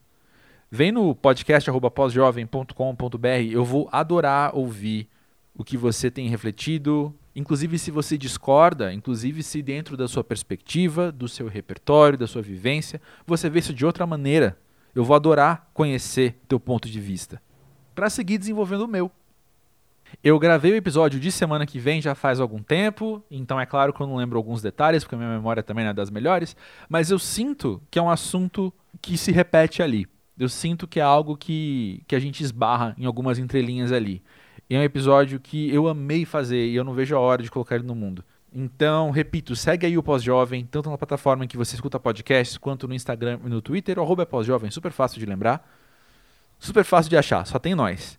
Vem no podcast pósjovem.com.br, eu vou adorar ouvir o que você tem refletido, inclusive se você discorda, inclusive se dentro da sua perspectiva, do seu repertório, da sua vivência, você vê isso de outra maneira. Eu vou adorar conhecer teu ponto de vista para seguir desenvolvendo o meu. Eu gravei o episódio de semana que vem já faz algum tempo, então é claro que eu não lembro alguns detalhes, porque a minha memória também não é das melhores, mas eu sinto que é um assunto que se repete ali eu sinto que é algo que, que a gente esbarra em algumas entrelinhas ali. E é um episódio que eu amei fazer e eu não vejo a hora de colocar ele no mundo. Então, repito, segue aí o Pós-Jovem, tanto na plataforma em que você escuta podcasts, quanto no Instagram e no Twitter, o arroba é Pós-Jovem, super fácil de lembrar, super fácil de achar, só tem nós.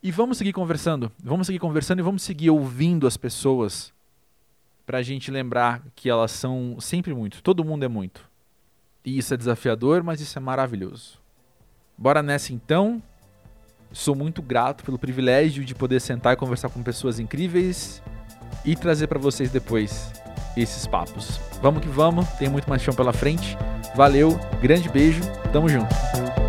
E vamos seguir conversando, vamos seguir conversando e vamos seguir ouvindo as pessoas pra gente lembrar que elas são sempre muito, todo mundo é muito. E isso é desafiador, mas isso é maravilhoso. Bora nessa então. Sou muito grato pelo privilégio de poder sentar e conversar com pessoas incríveis e trazer para vocês depois esses papos. Vamos que vamos, tem muito mais chão pela frente. Valeu, grande beijo, tamo junto.